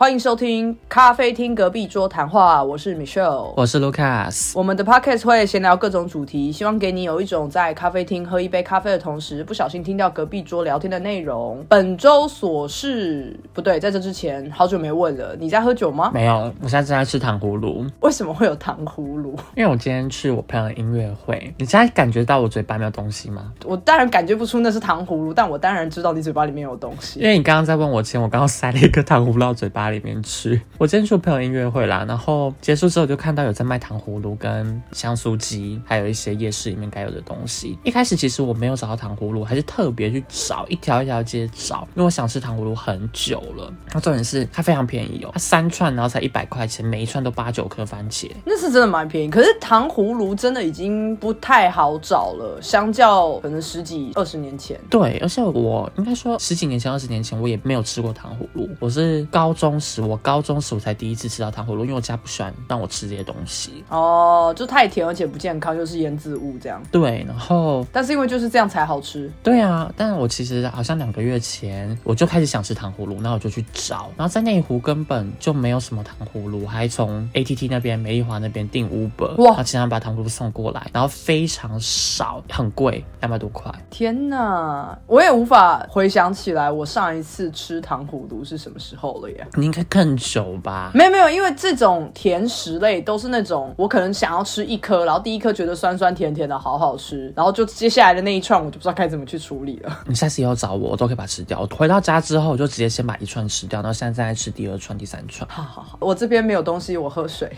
欢迎收听咖啡厅隔壁桌谈话，我是 Michelle，我是 Lucas。我们的 podcast 会闲聊各种主题，希望给你有一种在咖啡厅喝一杯咖啡的同时，不小心听到隔壁桌聊天的内容。本周琐事不对，在这之前好久没问了，你在喝酒吗？没有，我现在正在吃糖葫芦。为什么会有糖葫芦？因为我今天去我朋友的音乐会。你现在感觉到我嘴巴没有东西吗？我当然感觉不出那是糖葫芦，但我当然知道你嘴巴里面有东西。因为你刚刚在问我前，我刚刚塞了一个糖葫芦到嘴巴。里面吃，我今天去朋友音乐会啦，然后结束之后就看到有在卖糖葫芦跟香酥鸡，还有一些夜市里面该有的东西。一开始其实我没有找到糖葫芦，还是特别去找一条一条街找，因为我想吃糖葫芦很久了。那重点是它非常便宜哦，它三串然后才一百块钱，每一串都八九颗番茄，那是真的蛮便宜。可是糖葫芦真的已经不太好找了，相较可能十几二十年前。对，而且我应该说十几年前、二十年前我也没有吃过糖葫芦，我是高中。时我高中时我才第一次吃到糖葫芦，因为我家不喜欢让我吃这些东西哦，就太甜而且不健康，又是腌制物这样。对，然后但是因为就是这样才好吃。对啊，但是我其实好像两个月前我就开始想吃糖葫芦，那我就去找，然后在内湖根本就没有什么糖葫芦，还从 ATT 那边美丽华那边订 Uber，哇，然后经常把糖葫芦送过来，然后非常少，很贵，两百多块。天哪，我也无法回想起来我上一次吃糖葫芦是什么时候了耶。应该更久吧？没有没有，因为这种甜食类都是那种我可能想要吃一颗，然后第一颗觉得酸酸甜甜的好好吃，然后就接下来的那一串我就不知道该怎么去处理了。你下次以后找我，我都可以把它吃掉。我回到家之后，我就直接先把一串吃掉，然后现在再吃第二串、第三串。好好好，我这边没有东西，我喝水。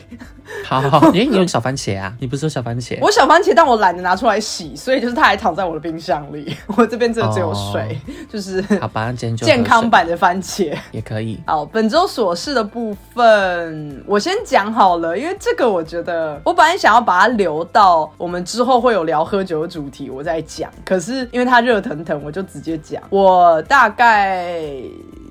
好好好，哎，你有小番茄啊？你不是有小番茄？我小番茄，但我懒得拿出来洗，所以就是它还躺在我的冰箱里。我这边真的只有水，就是好吧，今天就健康版的番茄也可以。好，本周。琐事的部分，我先讲好了，因为这个我觉得，我本来想要把它留到我们之后会有聊喝酒的主题，我再讲。可是因为它热腾腾，我就直接讲。我大概。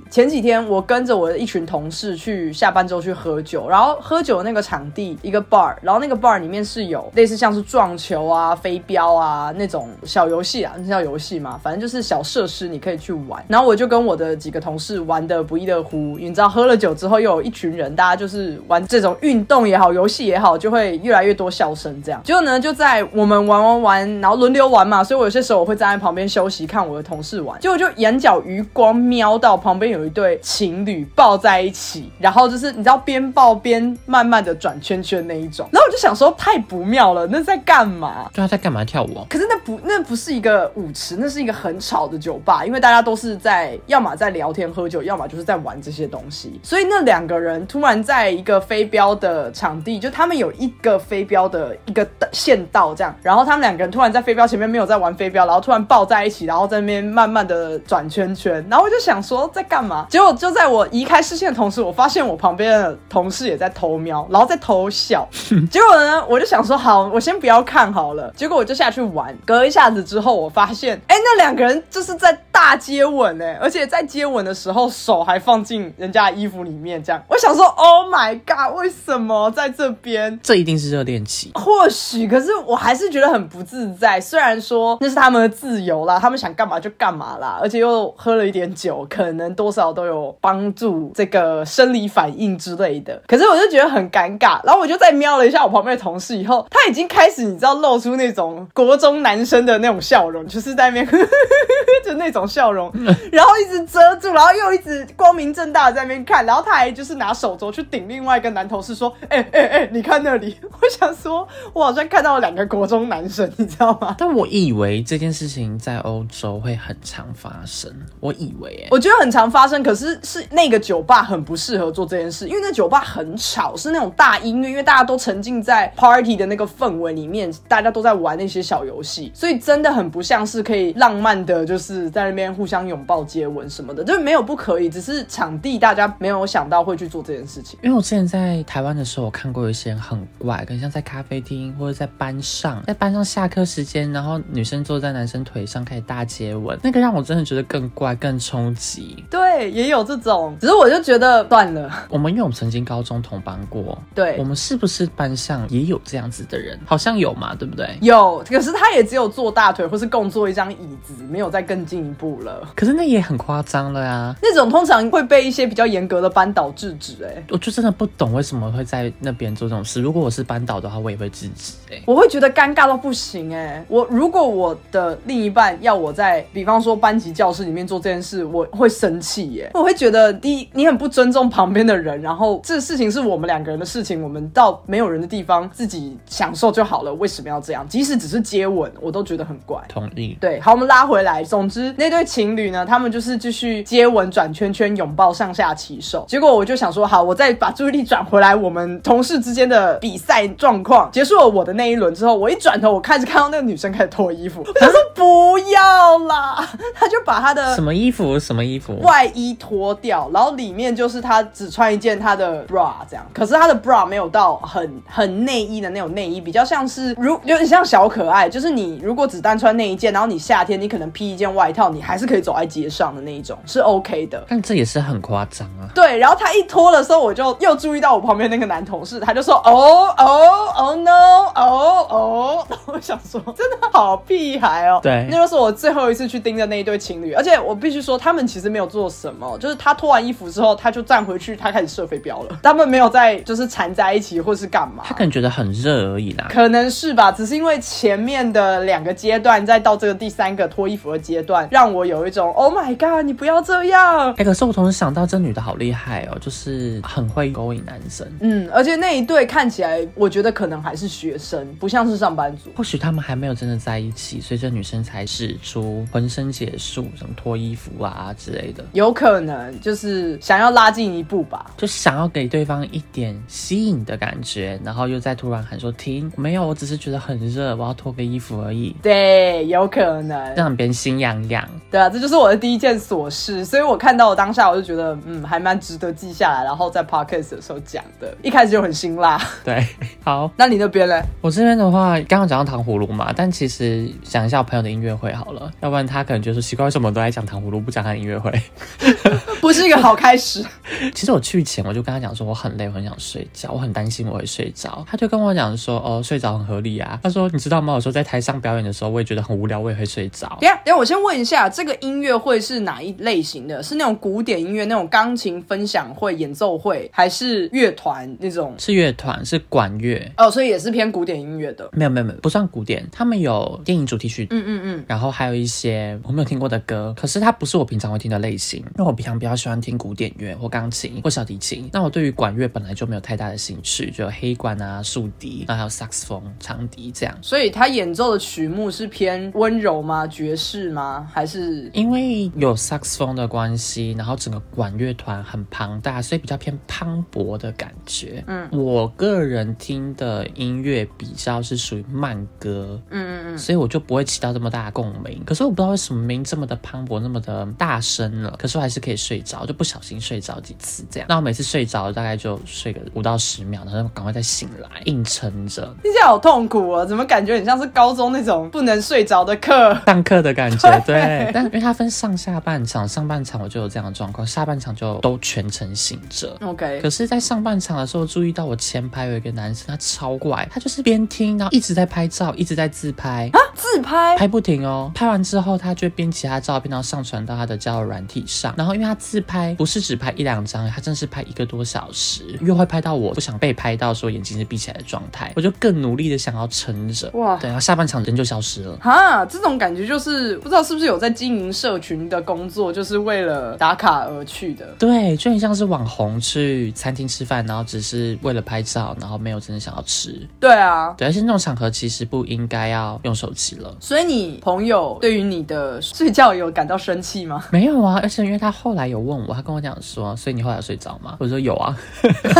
前几天我跟着我的一群同事去下班之后去喝酒，然后喝酒的那个场地一个 bar，然后那个 bar 里面是有类似像是撞球啊、飞镖啊那种小游戏啊，那叫游戏嘛，反正就是小设施你可以去玩。然后我就跟我的几个同事玩的不亦乐乎，你知道喝了酒之后又有一群人，大家就是玩这种运动也好、游戏也好，就会越来越多笑声这样。结果呢，就在我们玩玩玩，然后轮流玩嘛，所以我有些时候我会站在旁边休息看我的同事玩，结果就眼角余光瞄到旁边有。有一对情侣抱在一起，然后就是你知道边抱边慢慢的转圈圈那一种，然后我就想说太不妙了，那在干嘛？对啊，在干嘛跳舞？可是那不那不是一个舞池，那是一个很吵的酒吧，因为大家都是在要么在聊天喝酒，要么就是在玩这些东西。所以那两个人突然在一个飞镖的场地，就他们有一个飞镖的一个线道这样，然后他们两个人突然在飞镖前面没有在玩飞镖，然后突然抱在一起，然后在那边慢慢的转圈圈，然后我就想说在干嘛？结果就在我移开视线的同时，我发现我旁边的同事也在偷瞄，然后在偷笑。结果呢，我就想说好，我先不要看好了。结果我就下去玩，隔一下子之后，我发现，哎，那两个人就是在大接吻哎，而且在接吻的时候手还放进人家衣服里面，这样。我想说，Oh my god，为什么在这边？这一定是热恋期。或许，可是我还是觉得很不自在。虽然说那是他们的自由啦，他们想干嘛就干嘛啦，而且又喝了一点酒，可能多少。都有帮助这个生理反应之类的，可是我就觉得很尴尬，然后我就再瞄了一下我旁边的同事，以后他已经开始你知道露出那种国中男生的那种笑容，就是在那边 就那种笑容，然后一直遮住，然后又一直光明正大的在那边看，然后他还就是拿手肘去顶另外一个男同事说：“哎哎哎，你看那里。”我想说，我好像看到了两个国中男生，你知道吗？但我以为这件事情在欧洲会很常发生，我以为，我觉得很常发。可是是那个酒吧很不适合做这件事，因为那酒吧很吵，是那种大音乐，因为大家都沉浸在 party 的那个氛围里面，大家都在玩那些小游戏，所以真的很不像是可以浪漫的，就是在那边互相拥抱、接吻什么的，就是没有不可以，只是场地大家没有想到会去做这件事情。因为我之前在台湾的时候，我看过一些很怪，可能像在咖啡厅或者在班上，在班上下课时间，然后女生坐在男生腿上开始大接吻，那个让我真的觉得更怪、更冲击。对。对，也有这种，只是我就觉得断了。我们因为我们曾经高中同班过，对我们是不是班上也有这样子的人？好像有嘛，对不对？有，可是他也只有坐大腿或是共坐一张椅子，没有再更进一步了。可是那也很夸张了呀！那种通常会被一些比较严格的班导制止、哎，我就真的不懂为什么会在那边做这种事。如果我是班导的话，我也会制止、哎，我会觉得尴尬到不行、哎，我如果我的另一半要我在，比方说班级教室里面做这件事，我会生气、耶，我会觉得第一，你很不尊重旁边的人，然后这事情是我们两个人的事情，我们到没有人的地方自己享受就好了，为什么要这样？即使只是接吻，我都觉得很怪。同意。对，好，我们拉回来。总之，那对情侣呢，他们就是继续接吻、转圈圈、拥抱、上下其手。结果我就想说，好，我再把注意力转回来，我们同事之间的比赛状况。结束了我的那一轮之后，我一转头，我开始看到那个女生开始脱衣服，我想说不要啦，她就把她的什么衣服？什么衣服？外衣脱掉，然后里面就是他只穿一件他的 bra 这样，可是他的 bra 没有到很很内衣的那种内衣，比较像是如有点像小可爱，就是你如果只单穿那一件，然后你夏天你可能披一件外套，你还是可以走在街上的那一种，是 OK 的。但这也是很夸张啊！对，然后他一脱的时候，我就又注意到我旁边那个男同事，他就说：“哦哦哦 no，哦哦。”我想说，真的好屁孩哦。对那就是我最后一次去盯着那一对情侣，而且我必须说，他们其实没有做什么，就是他脱完衣服之后，他就站回去，他开始射飞镖了。他们没有在就是缠在一起或是干嘛。他可能觉得很热而已啦。可能是吧，只是因为前面的两个阶段，再到这个第三个脱衣服的阶段，让我有一种 Oh my God，你不要这样。哎、可是我同时想到这女的好厉害哦，就是很会勾引男生。嗯，而且那一对看起来，我觉得可能还是学生，不像是上班族。或许他们还没有真的在一起，所以这女生才使出浑身解数，什么脱衣服啊之类的，有可能就是想要拉近一步吧。就想要给对方一点吸引的感觉，然后又再突然喊说停，没有，我只是觉得很热，我要脱个衣服而已，对，有可能。让别人心痒痒。对啊，这就是我的第一件琐事，所以我看到我当下我就觉得，嗯，还蛮值得记下来，然后在 podcast 的时候讲的。一开始就很辛辣。对，好，那你那边嘞？我这边的话，刚刚讲到糖葫芦嘛，但其实讲一下我朋友的音乐会好了，要不然他可能觉得说奇怪，为什么都在讲糖葫芦，不讲他的音乐会？不是一个好开始。其实我去前我就跟他讲说我很累，我很想睡觉，我很担心我会睡着。他就跟我讲说哦，睡着很合理啊。他说你知道吗？有时候在台上表演的时候，我也觉得很无聊，我也会睡着。等下，等下，我先问一下，这个音乐会是哪一类型的？是那种古典音乐、那种钢琴分享会、演奏会，还是乐团那种？是乐团，是管乐。哦，所以也是偏古典音乐的。没有没有没有，不算古典，他们有电影主题曲，嗯嗯嗯，然后还有一些我没有听过的歌，可是它不是我平常会听的类型，因为我平常比较喜欢听古典乐或钢琴或小提琴。那我对于管乐本来就没有太大的兴趣，就有黑管啊、竖笛，然后还有萨克斯风、长笛这样。所以他演奏的曲目是偏温柔吗？爵士吗？还是因为有萨克斯风的关系，然后整个管乐团很庞大，所以比较偏磅礴的感觉。嗯，我个人听的音乐比较是属于慢歌，嗯嗯嗯，所以我就不会起到这么大的共鸣。可是我不知道为什么明明这么的磅礴，那么的大声了，可是我还是可以睡着，就不小心睡着几次这样。那我每次睡着大概就睡个五到十秒，然后赶快再醒来，硬撑着。听起来好痛苦哦？怎么感觉很像是高中那种不能睡着的课？上课的感觉，对，但因为它分上下半场，上半场我就有这样的状况，下半场就都全程醒着。OK，可是，在上半场的时候，注意到我前排有一个男生，他超怪，他就是边听，然后一直在拍照，一直在自拍啊，自拍拍不停哦。拍完之后，他就会编其他照片，然后上传到他的交友软体上。然后，因为他自拍不是只拍一两张，他真的是拍一个多小时，又会拍到我不想被拍到，说眼睛是闭起来的状态，我就更努力的想要撑着。哇对，然后下半场人就消失了。哈，这种感觉就是不知道是不是有在经营社群的工作，就是为了打卡而去的。对，就很像是网红去餐厅吃饭，然后只是为了拍照，然后没有真的想要吃。对啊，对，而且那种场合其实不应该要用手机了。所以你朋友对于你的睡觉有感到生气吗？没有啊，而且因为他后来有问我，他跟我讲说，所以你后来睡着吗？我说有啊，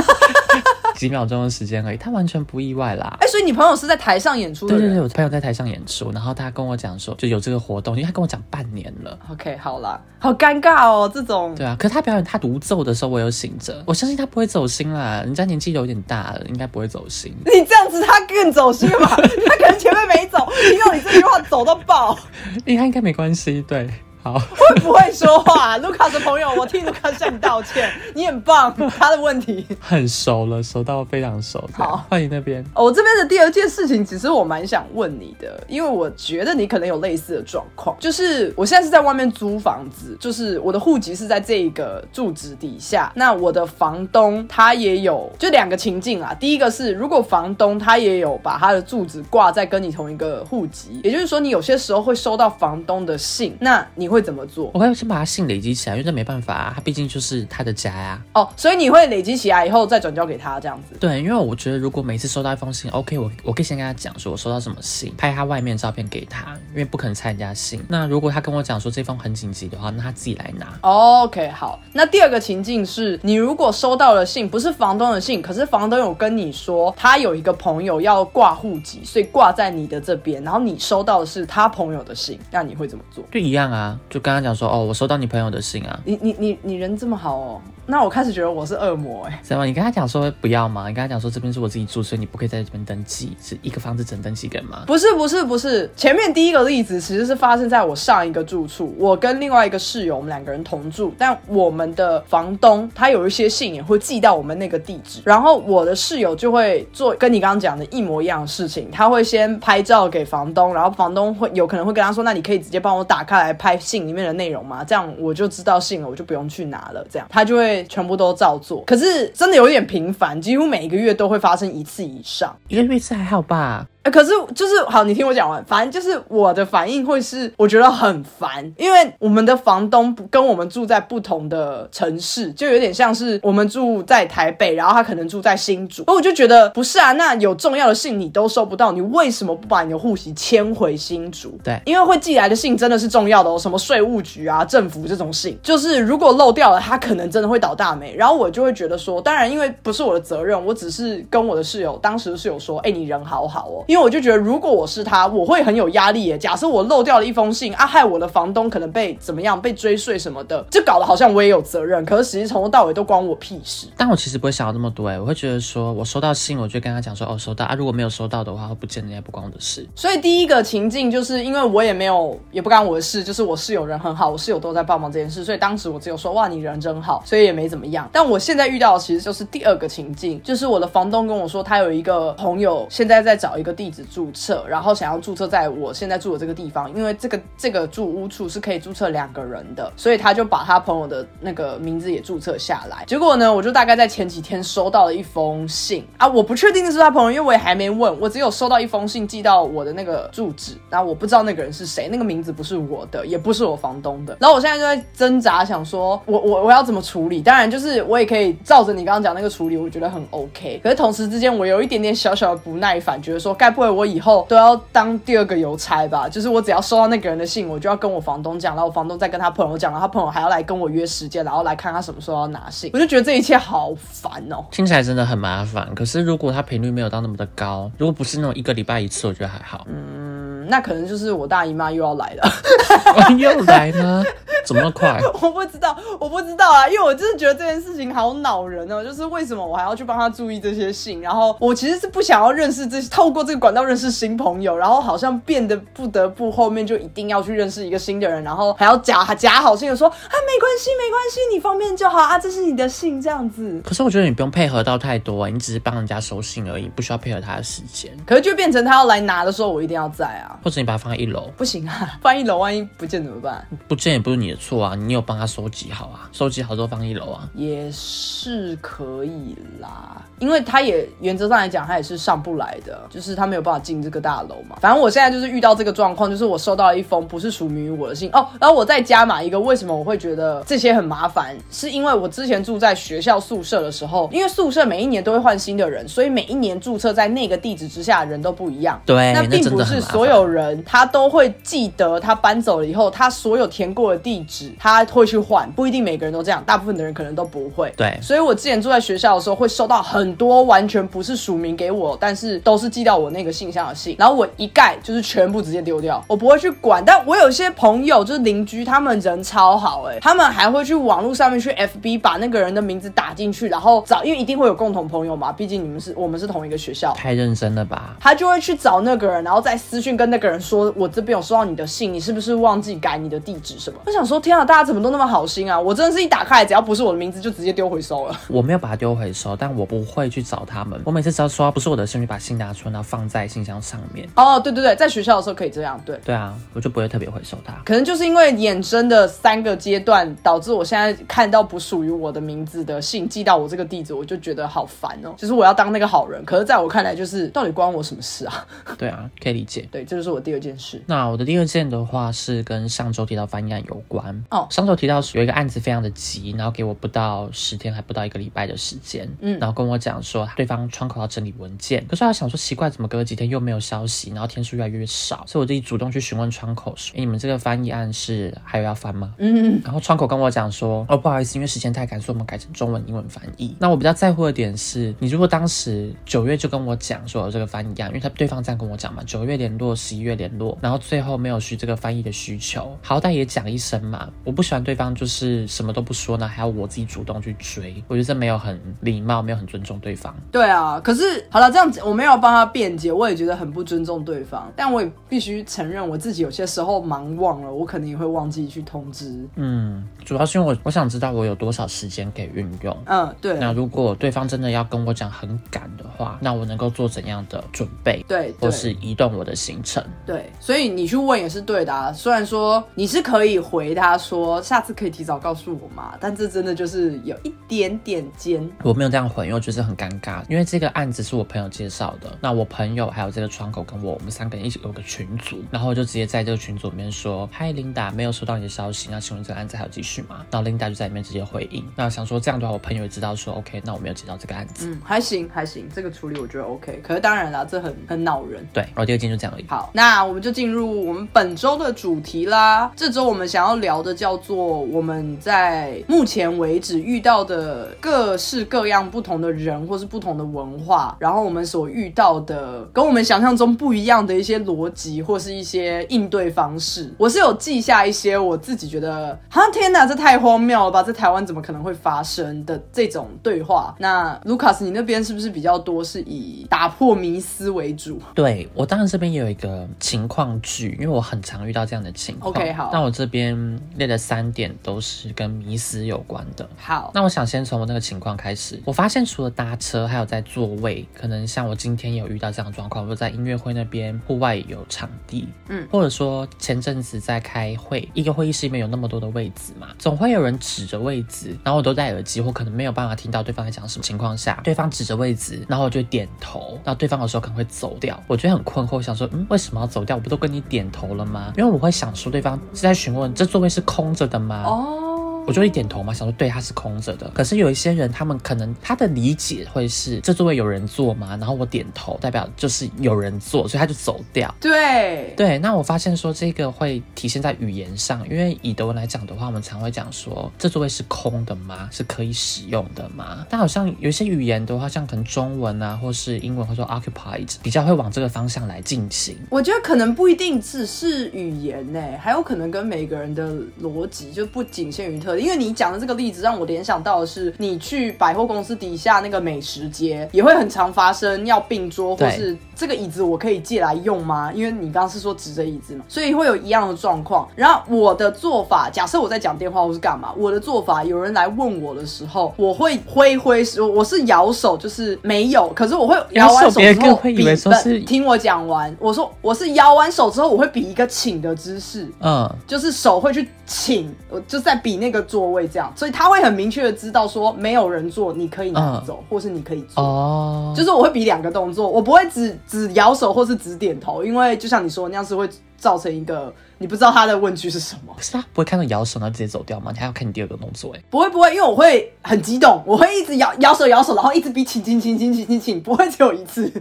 几秒钟的时间而已，他完全不意外啦。哎、所以你朋友是在台上演出的人对对对，我朋友在台上演出，然后他跟我讲说就有这个活动，因为他跟我讲半年了。OK，好啦，好尴尬哦，这种对啊，可是他表演他独奏的时候，我有醒着，我相信他不会走心啦，人家年纪有点大了，应该不会走心。你这样子他更走心了吧？他可能前面没走，听到你这句话走到爆。应该应该没关系，对。好，会不会说话？卢卡的朋友，我替卢卡向你道歉，你很棒，他的问题。很熟了，熟到非常熟。好，欢迎那边。哦，我这边的第二件事情，其实我蛮想问你的，因为我觉得你可能有类似的状况，就是我现在是在外面租房子，就是我的户籍是在这一个住址底下，那我的房东他也有，就两个情境啊。第一个是，如果房东他也有把他的住址挂在跟你同一个户籍，也就是说，你有些时候会收到房东的信，那你会怎么做？我会先把他信累积起来，因为这没办法啊，他毕竟就是他的家呀。哦，所以你会累积起来以后再转交给他这样子？对，因为我觉得如果每次收到一封信，OK，我我可以先跟他讲说我收到什么信，拍他外面照片给他，因为不可能拆人家信。那如果他跟我讲说这封很紧急的话，那他自己来拿。OK，好。那第二个情境是你如果收到了信，不是房东的信，可是房东有跟你说他有一个朋友要挂户籍，所以挂在你的这边，然后你收到的是他朋友的信，那你会怎么做？就一样啊，就跟他讲说哦，我收到你朋友的信啊。你你你你人这么好哦，那我开始觉得我是恶魔哎。什么？你跟他讲说不要吗？你跟他讲说这边是我自己住，所以你不可以在这边登记，是一个房子只能登记一个人吗？不是不是不是，前面第一个例子其实是发生在我上一个住处，我跟另外一个室友，我们两个人同住，但我们的房东他有一些信也会寄到我们那个地址，然后我的室友就会做跟你刚刚讲的一模一样的事情，他会先拍照给房东，然后房东会有可能会跟他说，那你可以直接帮我打开来拍信里面的内容吗？这样我就知道信了，我就不用去拿了。这样他就会全部都照做，可是真的有点频繁，几乎每一个月都会发生一次以上。一个月次还好吧？呃，可是就是好，你听我讲完。反正就是我的反应会是，我觉得很烦，因为我们的房东不跟我们住在不同的城市，就有点像是我们住在台北，然后他可能住在新竹。我就觉得不是啊，那有重要的信你都收不到，你为什么不把你的户籍迁回新竹？对，因为会寄来的信真的是重要的哦，什么税务局啊、政府这种信，就是如果漏掉了，他可能真的会倒大霉。然后我就会觉得说，当然因为不是我的责任，我只是跟我的室友，当时室友说，哎，你人好好哦。因为我就觉得，如果我是他，我会很有压力耶。假设我漏掉了一封信啊，害我的房东可能被怎么样，被追税什么的，就搞得好像我也有责任。可是实际从头到尾都关我屁事。但我其实不会想到那么多哎，我会觉得说我收到信，我就跟他讲说哦收到啊，如果没有收到的话，会不见人也不关我的事。所以第一个情境就是因为我也没有也不干我的事，就是我室友人很好，我室友都在帮忙这件事，所以当时我只有说哇你人真好，所以也没怎么样。但我现在遇到的其实就是第二个情境，就是我的房东跟我说他有一个朋友现在在找一个地址注册。然后想要注册在我现在住的这个地方，因为这个这个住屋处是可以注册两个人的，所以他就把他朋友的那个名字也注册下来。结果呢，我就大概在前几天收到了一封信啊，我不确定那是他朋友，因为我也还没问，我只有收到一封信寄到我的那个住址，然后我不知道那个人是谁，那个名字不是我的，也不是我房东的。然后我现在就在挣扎，想说我我我要怎么处理？当然就是我也可以照着你刚刚讲那个处理，我觉得很 OK。可是同时之间，我有一点点小小的不耐烦，觉得说干该不会我以后。都要当第二个邮差吧，就是我只要收到那个人的信，我就要跟我房东讲，然后我房东再跟他朋友讲，然后他朋友还要来跟我约时间，然后来看他什么时候要拿信，我就觉得这一切好烦哦，听起来真的很麻烦。可是如果他频率没有到那么的高，如果不是那种一个礼拜一次，我觉得还好。嗯，那可能就是我大姨妈又要来了，又来吗？怎么那么快？我不知道，我不知道啊，因为我真的觉得这件事情好恼人哦，就是为什么我还要去帮他注意这些信，然后我其实是不想要认识这透过这个管道认识新朋友，然后好像变得不得不后面就一定要去认识一个新的人，然后还要假假好心的说啊没关系没关系，你方便就好啊，这是你的信这样子。可是我觉得你不用配合到太多，你只是帮人家收信而已，不需要配合他的时间。可是就变成他要来拿的时候，我一定要在啊，或者你把它放在一楼，不行啊，放一楼万一不见怎么办？不见也不是你的错啊，你有帮他收集好啊，收集好之后放一楼啊，也是可以啦，因为他也原则上来讲，他也是上不来的，就是他没有办法进这个大楼嘛。反正我现在就是遇到这个状况，就是我收到了一封不是属于我的信哦，然后我再加码一个，为什么我会觉得这些很麻烦？是因为我之前住在学校宿舍的时候，因为宿舍每一年都会换新的人，所以每一年注册在那个地址之下的人都不一样。对，那并不是所有人他都会记得他搬走了以后，他所有填过的地地址，他会去换，不一定每个人都这样，大部分的人可能都不会。对所以我之前住在学校的时候，会收到很多完全不是署名给我，但是都是寄到我那个信箱的信，然后我一概就是全部直接丢掉，我不会去管。但我有些朋友就是邻居，他们人超好哎、他们还会去网络上面去 FB 把那个人的名字打进去，然后找，因为一定会有共同朋友嘛，毕竟你们是我们是同一个学校。太认真了吧？他就会去找那个人，然后再私讯跟那个人说：“我这边有收到你的信，你是不是忘记改你的地址什么？”我想说，天啊，大家怎么都那么好心啊！我真的是一打开，只要不是我的名字，就直接丢回收了。我没有把它丢回收，但我不会去找他们。我每次只要收到不是我的信，就把信拿出来，然后放在信箱上面。哦，对对对，在学校的时候可以这样，对。对啊，我就不会特别回收它。可能就是因为衍生的三个阶段，导致我现在看到不属于我的名字的信寄到我这个地址，我就觉得好烦哦。就是我要当那个好人，可是在我看来，就是到底关我什么事啊？对啊，可以理解。对，这就是我第二件事。那我的第二件的话是跟上周提到翻译案有关哦上周提到有一个案子非常的急，然后给我不到十天，还不到一个礼拜的时间，嗯然后跟我讲说对方窗口要整理文件，可是他想说奇怪，怎么隔了几天又没有消息，然后天数越来越少，所以我自己主动去询问窗口说，哎，你们这个翻译案是还有要翻吗？嗯，然后窗口跟我讲说，哦，不好意思，因为时间太赶，所以我们改成中文、英文翻译。那我比较在乎的点是，你如果当时九月就跟我讲说有这个翻译案，因为他对方这样跟我讲嘛，九月联络，十一月联络，然后最后没有需这个翻译的需求，好歹也讲一声嘛。我不喜欢对方就是什么都不说呢，还要我自己主动去追，我觉得这没有很礼貌，没有很尊重对方。对啊。可是好了，这样子我没有帮他辩解，我也觉得很不尊重对方。但我也必须承认，我自己有些时候忙忘了，我可能也会忘记去通知。嗯，主要是因为我我想知道我有多少时间可以运用。嗯，对，那如果对方真的要跟我讲很赶的话，那我能够做怎样的准备？对，或是移动我的行程。对，所以你去问也是对的啊。虽然说你是可以回他说下次可以提早告诉我嘛，但这真的就是有一点点尖。我没有这样回，因为我觉得很尴尬。因为这个案子是我朋友介绍的，那我朋友还有这个窗口跟我，我们三个人一起有个群组，然后我就直接在这个群组里面说：“嗨，琳达，没有收到你的消息，那请问这个案子还有继续吗？”然后琳达就在里面直接回应。那想说这样的话，我朋友也知道说 OK，那我没有接到这个案子。嗯，还行还行，这个处理我觉得 OK。可是当然啦，这很很恼人。对，然后第二件就这样而已。好，那我们就进入我们本周的主题啦。这周我们想要聊的叫做我们在目前为止遇到的各式各样不同的人，或是不同的文化，然后我们所遇到的跟我们想象中不一样的一些逻辑，或是一些应对方式。我是有记下一些我自己觉得，哈天哪，这太荒谬了吧！在台湾怎么可能会发生的这种对话？那卢卡斯，你那边是不是比较多是以打破迷思为主？对我当然这边也有一个情况剧，因为我很常遇到这样的情况。OK，好那我这边列的三点都是跟迷思有关的。好，那我想先从我那个情况开始。我发现除了搭车，还有在座位，可能像我今天有遇到这样的状况，我在音乐会那边户外有场地，嗯或者说前阵子在开会，一个会议室里面有那么多的位置嘛，总会有人指着位置，然后我都戴耳机，或可能没有办法听到对方在讲什么情况下，对方指着位置，然后我就点头，然后对方有时候可能会走掉，我觉得很困惑，想说嗯为什么什么走掉？我不都跟你点头了吗？因为我会想说对方是在询问这座位是空着的吗？哦，我就一点头嘛，想说对，它是空着的。可是有一些人，他们可能他的理解会是这座位有人坐吗？然后我点头，代表就是有人坐，所以他就走掉。对，对，那我发现说这个会体现在语言上，因为以德文来讲的话，我们常会讲说这座位是空的吗？是可以使用的吗？但好像有一些语言的话，像可能中文啊，或是英文，或者说 occupied，比较会往这个方向来进行。我觉得可能不一定只是语言呢、还有可能跟每个人的逻辑就不仅限于特例。因为你讲的这个例子，让我联想到的是，你去百货公司底下那个美食街，也会很常发生要并桌，或是这个椅子我可以借来用吗？因为你刚刚是说指着椅子嘛，所以会有一样的状况。然后我的做法，假设我在讲电话或是干嘛，我的做法，有人来问我的时候，我会挥挥手，我是摇手，就是没有，可是我会摇完手之后会以为说是听我讲完，我说我是摇完手之后，我会比一个请的姿势，嗯，就是手会去请，我就在比那个座位这样，所以他会很明确的知道说没有人坐，你可以拿走，或是你可以坐。哦，就是我会比两个动作，我不会只只摇手或是只点头，因为就像你说那样是会造成一个你不知道他的问句是什么。可是他不会看到摇手然后直接走掉吗？你还要看你第二个动作哎。不会不会，因为我会很激动，我会一直摇摇手摇手，然后一直比请请请请请请请，不会只有一次。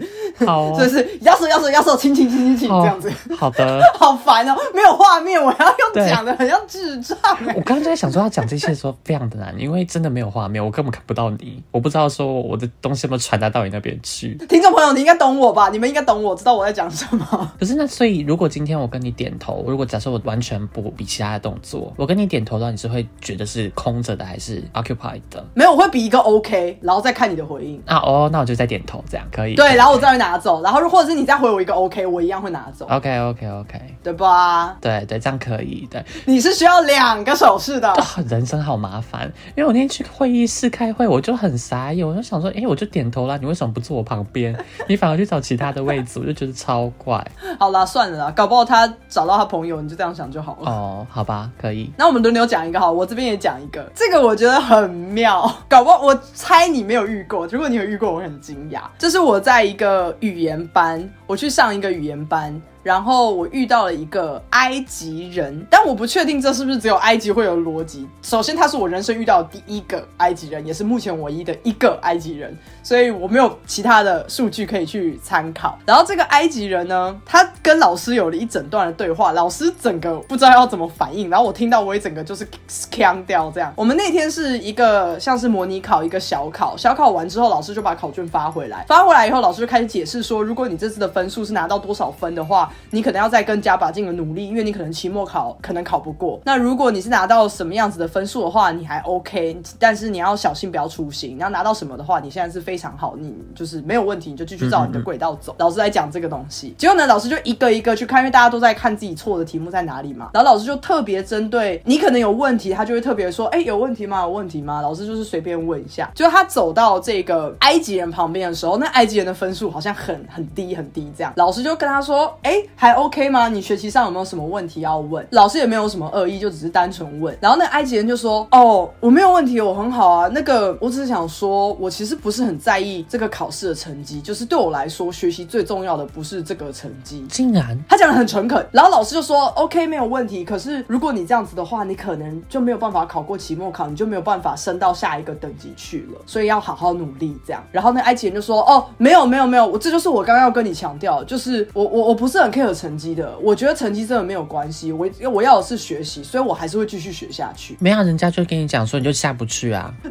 好哦 就是摇手摇手摇手，请请请请请这样子。好的。好烦哦，没有画面，我要用讲的，很像智障哎、我刚刚就在想说要讲这些的时候非常的难，因为真的没有画面，我根本看不到你，我不知道说我的东西有没有传达到你那边去。听众朋友，你应该懂我吧？你们应该懂我，知道我在讲什么。可是那所以，如果今天我跟你点头，如果假设我完全不比其他的动作，我跟你点头的话，你是会觉得是空着的还是 occupied 的？没有，我会比一个 OK，然后再看你的回应。啊哦，那我就再点头，这样可以。对，然后我再再会拿走，然后或者是你再回我一个 OK，我一样会拿走，OK OK OK，对吧？对对，这样可以。对，你是需要两个手势的。啊，人生好麻烦，因为我那天去会议室开会，我就很傻眼，我就想说，哎、我就点头啦，你为什么不坐我旁边？你反而去找其他的位置，我就觉得超怪。好啦，算了啦，搞不好他找到他朋友，你就这样想就好了。哦，好吧，可以。那我们轮流讲一个好，我这边也讲一个，这个我觉得很妙，搞不好我猜你没有遇过，如果你有遇过，我很惊讶。这是我在一个语言班，我去上一个语言班。然后我遇到了一个埃及人，但我不确定这是不是只有埃及会有逻辑。首先，他是我人生遇到的第一个埃及人，也是目前唯一的一个埃及人，所以我没有其他的数据可以去参考。然后这个埃及人呢，他跟老师有了一整段的对话，老师整个不知道要怎么反应，然后我听到我也整个就是腔掉这样。我们那天是一个像是模拟考，一个小考，小考完之后，老师就把考卷发回来，发回来以后，老师就开始解释说，如果你这次的分数是拿到多少分的话，你可能要再更加把劲的努力，因为你可能期末考可能考不过。那如果你是拿到什么样子的分数的话，你还 OK，但是你要小心不要粗心。你要拿到什么的话，你现在是非常好，你就是没有问题，你就继续照你的轨道走。老师在讲这个东西，结果呢，老师就一个一个去看，因为大家都在看自己错的题目在哪里嘛。然后老师就特别针对你可能有问题，他就会特别说，哎、有问题吗？有问题吗？老师就是随便问一下。就他走到这个埃及人旁边的时候，那埃及人的分数好像很很低很低，这样老师就跟他说，哎、还 OK 吗？你学习上有没有什么问题要问？老师也没有什么恶意，就只是单纯问。然后那埃及人就说，哦，我没有问题，我很好啊。那个我只是想说，我其实不是很在意这个考试的成绩，就是对我来说，学习最重要的不是这个成绩。竟然他讲的很诚恳，然后老师就说 OK 没有问题。可是如果你这样子的话，你可能就没有办法考过期末考，你就没有办法升到下一个等级去了。所以要好好努力这样。然后那埃及人就说哦没有没有没有，我这就是我刚刚要跟你强调，就是我我我不是很 care 成绩的，我觉得成绩真的没有关系，我我要的是学习，所以我还是会继续学下去。没有人家就跟你讲说你就下不去啊，对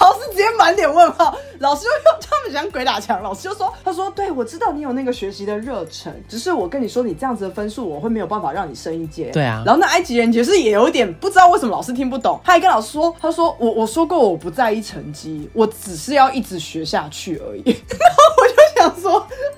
老师直接满脸问号，老师就用 他们讲鬼打墙，老师就说，他说，对我知道你有那个学习的热忱，只是我跟你说，你这样子的分数，我会没有办法让你升一阶。对啊然后那埃及人其实也有点不知道为什么老师听不懂，他还跟老师说，他说我我说过我不在意成绩，我只是要一直学下去而已。然后我就想说，这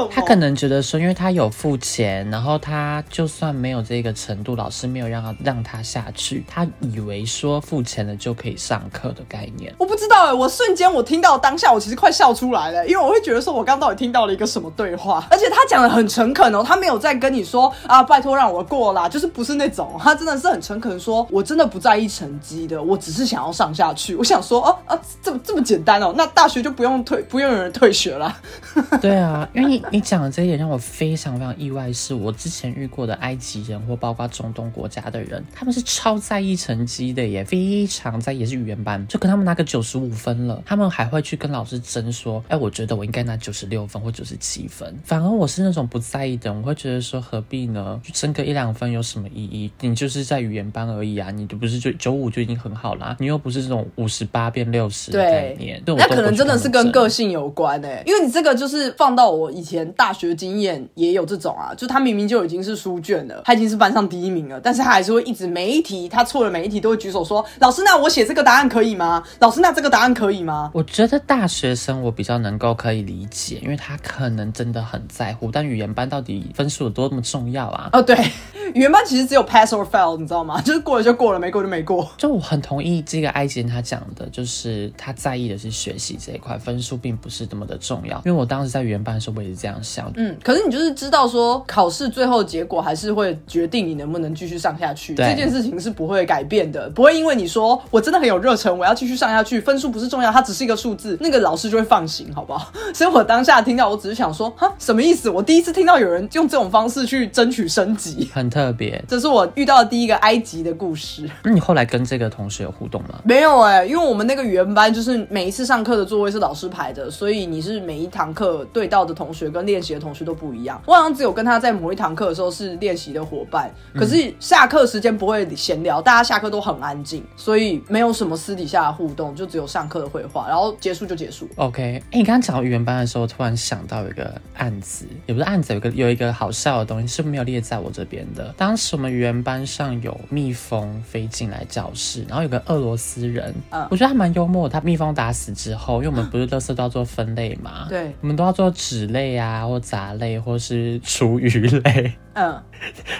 什么？他可能觉得说，因为他有付钱，然后他就算没有这个程度，老师没有让他让他下去，他以为说付钱了就可以上课的概念。我不知道哎、我瞬间我听到当下，我其实快笑出来了，因为我会觉得说，我刚到底听到了一个什么对话，而且他讲的很诚恳哦，他没有在跟你说啊，拜托让我过啦，就是不是那种，他真的是很诚恳说，我真的不在意成绩的，我只是想要上下去。我想说，哦啊，这么这么简单哦，那大学就不用退，不用有人退学了。对啊，因为你你讲的这一点让我非常非常意外，是我之前遇过的埃及人或包括中东国家的人，他们是超在意成绩的耶，非常在意，也是语言班，就跟他们拿个九十五分了，他们还会去跟老师争说，哎，我觉得我应该拿九十六分或九十七分。反而我是那种不在意的，我会觉得说何必呢？就争个一两分有什么意义？你就是在语言班而已啊，你就不是就九五就已经很好啦，你又不是这种五十八变六十的概念，那可能真的是跟个性有关诶、因为你这个就是放到我以前大学经验也有这种啊，就他明明就已经是书卷了，他已经是班上第一名了，但是他还是会一直每一题他错了每一题都会举手说，老师那我写这个答案可以吗？老师那这个答案可以吗？我觉得大学生我比较能够可以理解，因为他可能真的很在乎。但语言班到底分数有多么重要啊？哦，对，语言班其实只有 pass or fail，你知道吗？就是过了就过了，没过就没过。就我很同意这个埃及人他讲的，就是他在意的是学习这一块，分数并不是那么的重要。因为我当时在语言班的时候，我也是这这样想。嗯，可是你就是知道说，考试最后结果还是会决定你能不能继续上下去，这件事情是不会改变的，不会因为你说我真的很有热忱，我要继续上下去，分数不是重要，它只是一个数字，那个老师就会放行，好不好？所以我当下听到，我只是想说，哈，什么意思？我第一次听到有人用这种方式去争取升级，很特别。这是我遇到的第一个埃及的故事。那你后来跟这个同学有互动吗？没有哎、因为我们那个语言班就是每一次上课的座位是老师排的，所以你是每一堂课对到的同学跟练习的同学都不一样。我好像只有跟他在某一堂课的时候是练习的伙伴，可是下课时间不会闲聊，大家下课都很安静，所以没有什么私底下的互动，就只有上课的绘画，然后结束就结束。OK，哎、你刚刚讲到语言班的时候，突然想到有一个案子，也不是案子，有一个有一个好笑的东西是没有列在我这边的。当时我们语言班上有蜜蜂飞进来教室，然后有个俄罗斯人，嗯我觉得他蛮幽默的。他蜜蜂打死之后，因为我们不是垃圾都要做分类嘛，对，我们都要做纸类啊，啊或杂类，或是厨余类。嗯，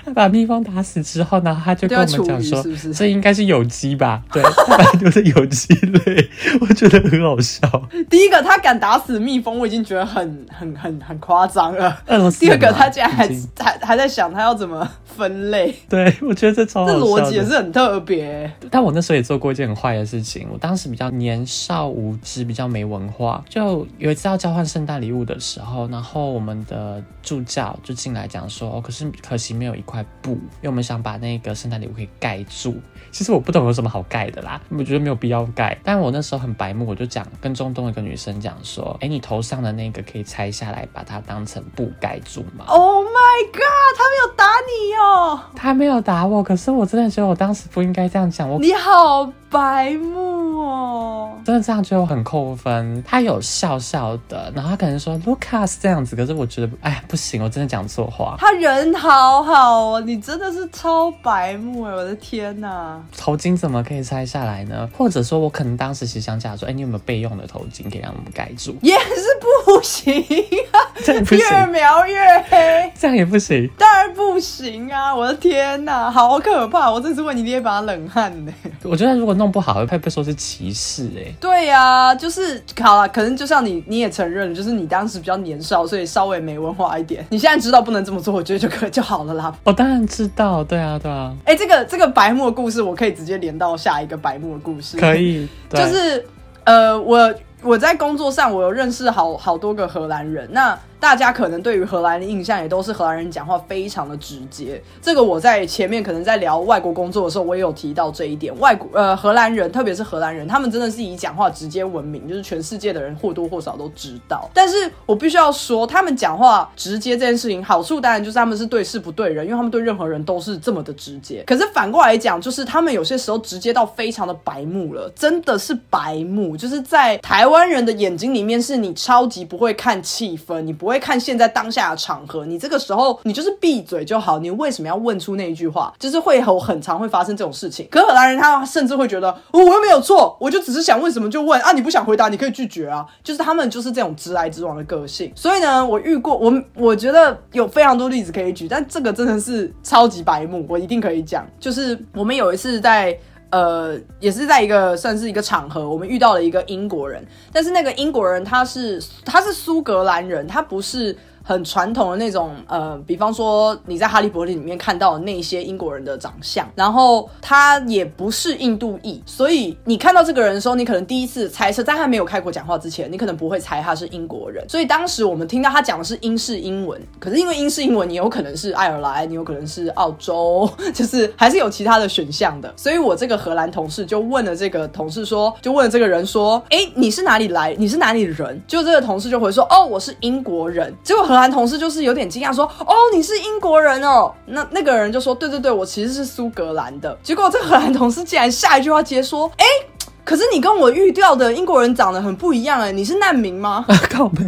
他 把蜜蜂打死之后，然后他就跟我们讲说，是不是这应该是有机吧？对，就是有机类，我觉得很好笑。第一个他敢打死蜜蜂，我已经觉得很很很很夸张了。嗯第二个，他竟然还还还在想他要怎么分类，对，我觉得这这逻辑也是很特别。但我那时候也做过一件很坏的事情，我当时比较年少无知，比较没文化。就有一次要交换圣诞礼物的时候，然后我们的助教就进来讲说，哦，可是可惜没有一块布，因为我们想把那个圣诞礼物给盖住。其实我不懂有什么好盖的啦，我觉得没有必要盖。但我那时候很白目，我就讲跟中东的一个女生讲说，哎，你头上的那个可以拆下来，把它当成布盖住吗？Oh my god！他没有打你哦，他没有打我，可是我真的觉得我当时不应该这样讲，我你好白目哦。真的这样觉得我很扣分。他有笑笑的，然后他可能说 Lucas 这样子，可是我觉得哎不行，我真的讲错话。他人好好哦，你真的是超白目哎！我的天哪！头巾怎么可以拆下来呢？或者说我可能当时其实想假说，哎，你有没有备用的头巾可以让我们盖住？也是不行啊，这样不越，描越黑，这样也不行。当然不行啊！我的天哪，好可怕！我真是为你捏一把冷汗呢。我觉得如果弄不好会被说是歧视哎、对呀、就是好了，可能就像你，你也承认了，就是你当时比较年少，所以稍微没文化一点。你现在知道不能这么做，我觉得就可就好了啦。我当然知道，对啊对啊，哎、这个这个白目的故事，我可以直接连到下一个白目的故事。可，以，对就是呃，我我在工作上，我有认识好好多个荷兰人。那大家可能对于荷兰的印象也都是荷兰人讲话非常的直接。这个我在前面可能在聊外国工作的时候，我也有提到这一点。外国呃荷兰人，特别是荷兰人，他们真的是以讲话直接闻名，就是全世界的人或多或少都知道。但是我必须要说，他们讲话直接这件事情，好处当然就是他们是对事不对人，因为他们对任何人都是这么的直接。可是反过来讲，就是他们有些时候直接到非常的白目了，真的是白目，就是在台湾人的眼睛里面，是你超级不会看气氛，你不我会看现在当下的场合，你这个时候你就是闭嘴就好，你为什么要问出那一句话？就是会有很常会发生这种事情。可荷兰人他甚至会觉得，哦我又没有错，我就只是想问什么就问啊，你不想回答你可以拒绝啊，就是他们就是这种直来直往的个性。所以呢，我遇过我我觉得有非常多例子可以举，但这个真的是超级白目，我一定可以讲。就是我们有一次在。呃，也是在一个算是一个场合，我们遇到了一个英国人，但是那个英国人他是他是苏格兰人，他不是很传统的那种呃，比方说你在《哈利波特》里面看到的那些英国人的长相，然后他也不是印度裔，所以你看到这个人的时候，你可能第一次猜测，在他没有开口讲话之前，你可能不会猜他是英国人。所以当时我们听到他讲的是英式英文，可是因为英式英文，你有可能是爱尔兰，你有可能是澳洲，就是还是有其他的选项的。所以我这个荷兰同事就问了这个同事说，就问了这个人说，哎，你是哪里来？你是哪里人？就这个同事就回说，哦，我是英国人。结果荷荷兰同事就是有点惊讶说，哦，你是英国人哦。那那个人就说，对对对，我其实是苏格兰的。结果这荷兰同事竟然下一句话接说，哎。可是你跟我预料的英国人长得很不一样哎，你是难民吗？啊 靠背，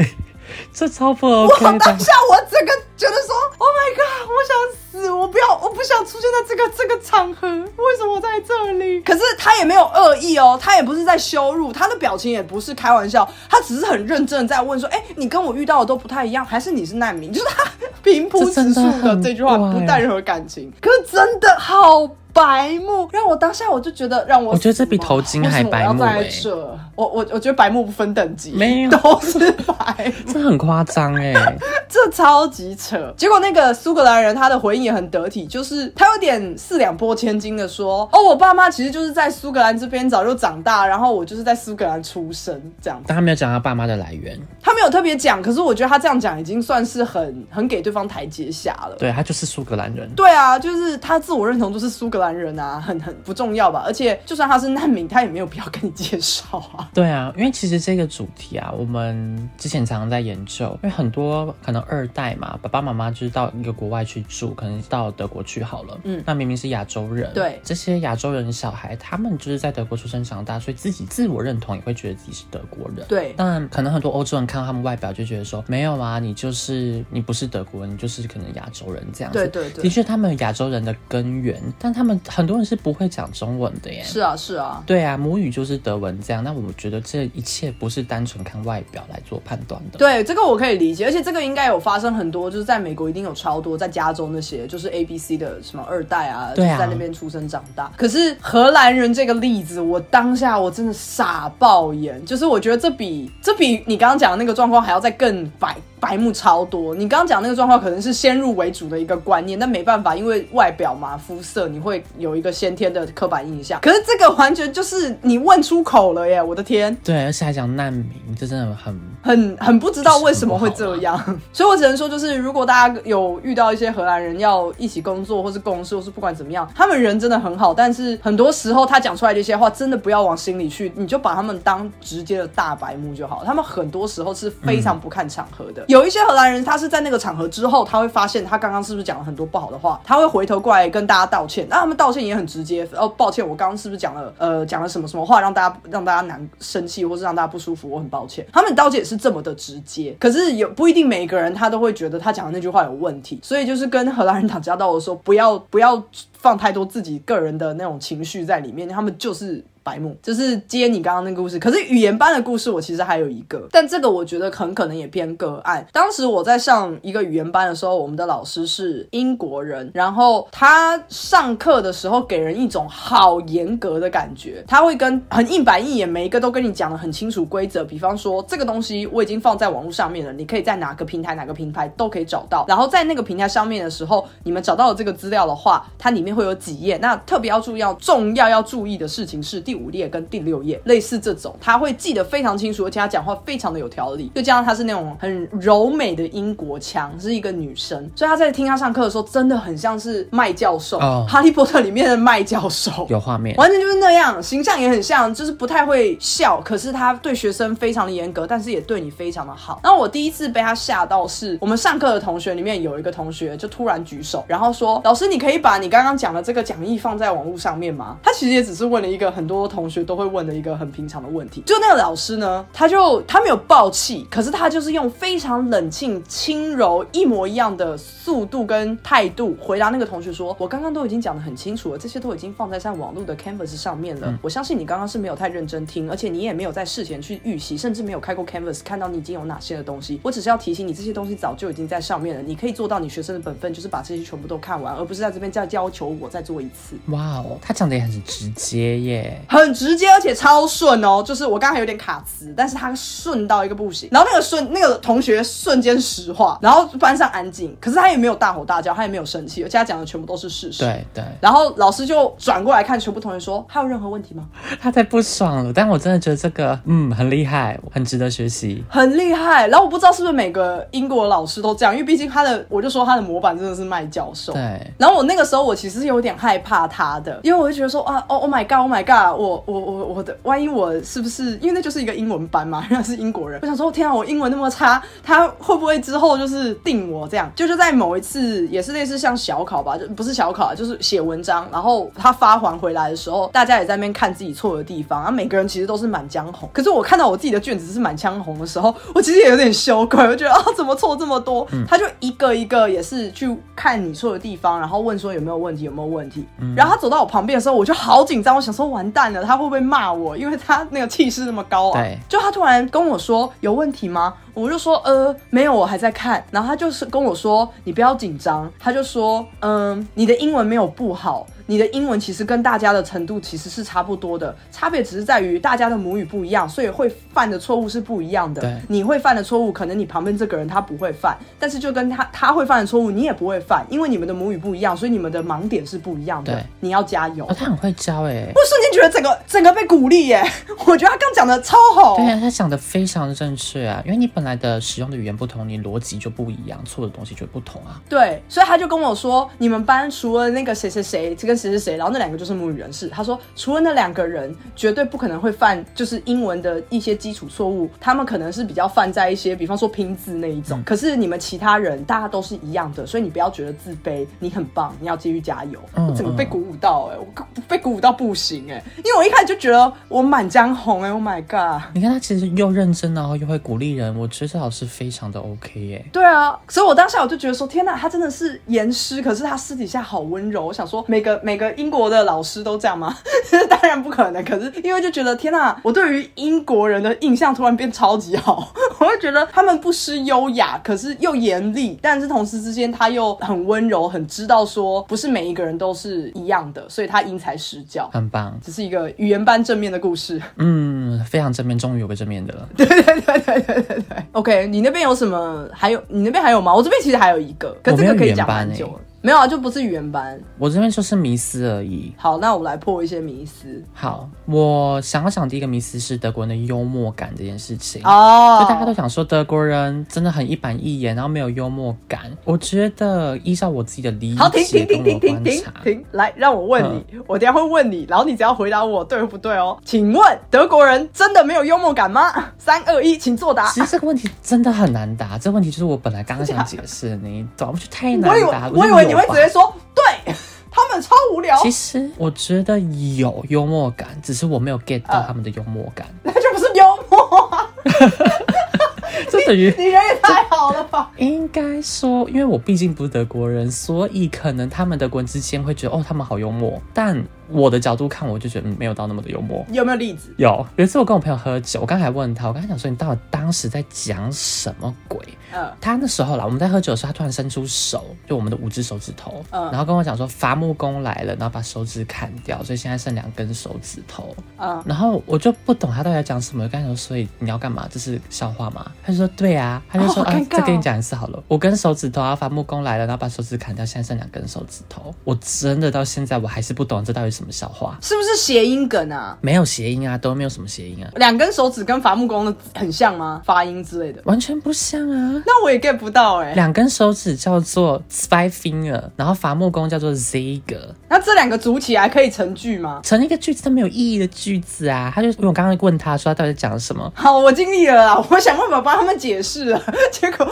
这超不我 OK 的。当下我整个觉得说，Oh my god，我想死，我不要，我不想出现在这个这个场合，为什么我在这里？可是他也没有恶意哦，他也不是在羞辱，他的表情也不是开玩笑，他只是很认真的在问说，哎、你跟我遇到的都不太一样，还是你是难民？就是他平铺直述的这句话不带任何感情，可是真的好。白目，让我当下我就觉得让我，我觉得这比头巾还白目哎、欸！我我我觉得白目不分等级，没有。都是白目，这很夸张哎，这超级扯。结果那个苏格兰人他的回应也很得体，就是他有点四两拨千斤的说：“哦，我爸妈其实就是在苏格兰这边早就长大，然后我就是在苏格兰出生这样。”但他没有讲他爸妈的来源，他没有特别讲，可是我觉得他这样讲已经算是很很给对方台阶下了。对他就是苏格兰人，对啊，就是他自我认同就是苏格兰人啊，很很不重要吧？而且就算他是难民，他也没有必要跟你介绍啊。对啊，因为其实这个主题啊，我们之前常常在研究，因为很多可能二代嘛，爸爸妈妈就是到一个国外去住，可能到德国去好了，嗯，那明明是亚洲人，对这些亚洲人小孩，他们就是在德国出生长大，所以自己自我认同也会觉得自己是德国人，对。但，可能很多欧洲人看到他们外表就觉得说，没有啊，你就是你不是德国人，你就是可能亚洲人这样子。对对对，的确，他们有亚洲人的根源，但他们很多人是不会讲中文的耶。是啊，是啊，对啊，母语就是德文这样。那我觉得这一切不是单纯看外表来做判断的。对，这个我可以理解，而且这个应该有发生很多，就是在美国一定有超多，在加州那些就是 A B C 的什么二代啊，对啊就是在那边出生长大。可是荷兰人这个例子，我当下我真的傻爆眼，就是我觉得这比这比你刚刚讲的那个状况还要再更白。白目超多，你刚刚讲那个状况可能是先入为主的一个观念，但没办法，因为外表嘛，肤色你会有一个先天的刻板印象。可是这个完全就是你问出口了耶，我的天！对，而且还讲难民，这真的很很很不知道为什么会这样，所以我只能说，就是如果大家有遇到一些荷兰人要一起工作，或是共事，或是不管怎么样，他们人真的很好，但是很多时候他讲出来的一些话，真的不要往心里去，你就把他们当直接的大白目就好。他们很多时候是非常不看场合的。有一些荷兰人，他是在那个场合之后，他会发现他刚刚是不是讲了很多不好的话，他会回头过来跟大家道歉。那他们道歉也很直接，哦，抱歉，我刚刚是不是讲了呃讲了什么什么话，让大家让大家难生气，或是让大家不舒服，我很抱歉。他们道歉也是这么的直接，可是有不一定每一个人他都会觉得他讲的那句话有问题，所以就是跟荷兰人打交道的时候，不要不要放太多自己个人的那种情绪在里面，他们就是。白目就是接你刚刚那个故事，可是语言班的故事我其实还有一个，但这个我觉得很可能也偏个案。当时我在上一个语言班的时候，我们的老师是英国人，然后他上课的时候给人一种好严格的感觉，他会跟很硬板硬眼，每一个都跟你讲的很清楚规则，比方说这个东西我已经放在网络上面了，你可以在哪个平台哪个平台都可以找到，然后在那个平台上面的时候，你们找到了这个资料的话，它里面会有几页，那特别要注意要重要要注意的事情是第五页跟第六页，类似这种，他会记得非常清楚，而且他讲话非常的有条理，又加上他是那种很柔美的英国腔，是一个女生，所以他在听他上课的时候，真的很像是麦教授，哦哈利波特里面的麦教授，有画面。完全就是那样，形象也很像，就是不太会笑，可是他对学生非常的严格，但是也对你非常的好。然后我第一次被他吓到是，我们上课的同学里面有一个同学就突然举手，然后说：“老师，你可以把你刚刚讲的这个讲义放在网络上面吗？”他其实也只是问了一个很多同学都会问的一个很平常的问题。就那个老师呢，他就他没有爆气，可是他就是用非常冷静、轻柔、一模一样的速度跟态度回答那个同学说：“我刚刚都已经讲得很清楚了，这些都已经放在上网络的 Canvas 上面了。我相信你刚刚是没有太认真听，而且你也没有在事前去预习，甚至没有开过 Canvas 看到你已经有哪些的东西。我只是要提醒你，这些东西早就已经在上面了。你可以做到你学生的本分，就是把这些全部都看完，而不是在这边再要求我再做一次。”哇哦，他讲的也很直接耶。很直接，而且超顺哦。就是我刚刚还有点卡词，但是他顺到一个不行。然后那个瞬，那个同学瞬间石化，然后班上安静，可是他也没有大吼大叫，他也没有生气，而且他讲的全部都是事实。对对，然后老师就转过来看全部同学说：“还有任何问题吗他太不爽了。但我真的觉得这个，嗯，很厉害，很值得学习。？”很厉害。然后我不知道是不是每个英国老师都这样，因为毕竟他的，我就说他的模板真的是麦教授。对，然后我那个时候我其实是有点害怕他的，因为我就觉得说啊，Oh oh my god，Oh my god，我我我我的，万一我是不是因为那就是一个英文班嘛，因为他是英国人，我想说天啊，我英文那么差，他会不会之后就是定我这样？就是在某一次也是类似像小考吧，就不是小考啊，就是写文章，然后他发还回来的时候，大家也在那边看自己错的地方，然后每个人其实都是满江红，可是我看到我自己的卷子是满江红的时候，我其实也有点羞愧，我觉得啊怎么错这么多？他就一个一个也是去看你错的地方，然后问说有没有问题，有没有问题。然后他走到我旁边的时候，我就好紧张，我想说完蛋了，他会不会骂我？因为他那个气势那么高啊。对就他突然跟我说有问题吗？我就说呃没有，我还在看。然后他就是跟我说你不要紧张，他就说嗯你的英文没有不好。你的英文其实跟大家的程度其实是差不多的，差别只是在于大家的母语不一样，所以会犯的错误是不一样的。对你会犯的错误，可能你旁边这个人他不会犯，但是就跟他他会犯的错误，你也不会犯，因为你们的母语不一样，所以你们的盲点是不一样的对。你要加油。哦，他很会教哎、我瞬间觉得整个整个被鼓励耶！我觉得他刚讲的超好。对啊，他讲的非常正确啊，因为你本来的使用的语言不同，你逻辑就不一样，错的东西就不同啊。对，所以他就跟我说，你们班除了那个谁谁谁，这跟谁谁谁，然后那两个就是母语人士。他说，除了那两个人，绝对不可能会犯就是英文的一些基础错误，他们可能是比较犯在一些，比方说拼字那一种。可是你们其他人，大家都是一样的，所以你不要觉得自卑，你很棒，你要继续加油。嗯我怎么被鼓舞到哎、我被鼓舞到不行哎、因为我一开始就觉得我满江红哎、o h my god。你看他其实又认真，然后又会鼓励人，我觉得这老师非常的 OK 耶、对啊，所以我当下我就觉得说，天呐，他真的是严师，可是他私底下好温柔。我想说，每个每个英国的老师都这样吗？当然不可能。可是因为就觉得，天呐，我对于英国人的印象突然变超级好，我会觉得他们不失优雅，可是又严厉，但是同时之间他又很温柔，很知道说不是每一个人都是一样的，所以他因材施教。很棒。这是一个语言班正面的故事。嗯，非常正面，终于有个正面的了。对对对对对对对。OK，你那边有什么？还有你那边还有吗？我这边其实还有一个，可这个可以讲蛮久了。没有啊，就不是语言班。我这边就是迷思而已。好，那我来破一些迷思。好，我想要想第一个迷思是德国人的幽默感这件事情。哦，就大家都想说德国人真的很一板一眼，然后没有幽默感。我觉得依照我自己的理解好，停停停停停停，停，来让我问你，我等一下会问你，然后你只要回答我对不对哦。请问德国人真的没有幽默感吗？三二一，请作答。其实这个问题真的很难答，这个问题就是我本来刚刚想解释的那一段，我觉得太难我以为答。我以为你会直接说对，他们超无聊，其实我觉得有幽默感，只是我没有 get 呃到他们的幽默感。那就不是幽默啊！这等于你人也太好了吧？应该说，因为我毕竟不是德国人，所以可能他们德国人之间会觉得哦，他们好幽默。但我的角度看，我就觉得、嗯、没有到那么的幽默。有没有例子？有有一次我跟我朋友喝酒，我刚才问他，我刚才讲说你到底当时在讲什么鬼？嗯他那时候啦，我们在喝酒的时候，他突然伸出手，就我们的五只手指头，嗯然后跟我讲说伐木工来了，然后把手指砍掉，所以现在剩两根手指头。嗯，然后我就不懂他到底在讲什么，我跟他说，所以你要干嘛？这是笑话吗？他就说对啊，他就说、啊再跟你讲一次好了，五根手指头啊，伐木工来了，然后把手指砍掉，现在剩两根手指头。我真的到现在我还是不懂这到底什么笑话，是不是谐音梗啊？没有谐音啊，都没有什么谐音啊，两根手指跟伐木工的很像吗？发音之类的？完全不像啊。那我也 get 不到哎、两根手指叫做 zwei finger，然后伐木工叫做 Ziger，那这两个组起来可以成句吗？成一个句子都没有意义的句子啊。他就因为我刚刚问他说他到底讲什么，好，我尽力了啦，我想办法帮他们解释了，结果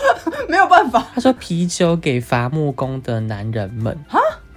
没有办法。他说啤酒给伐木工的男人们。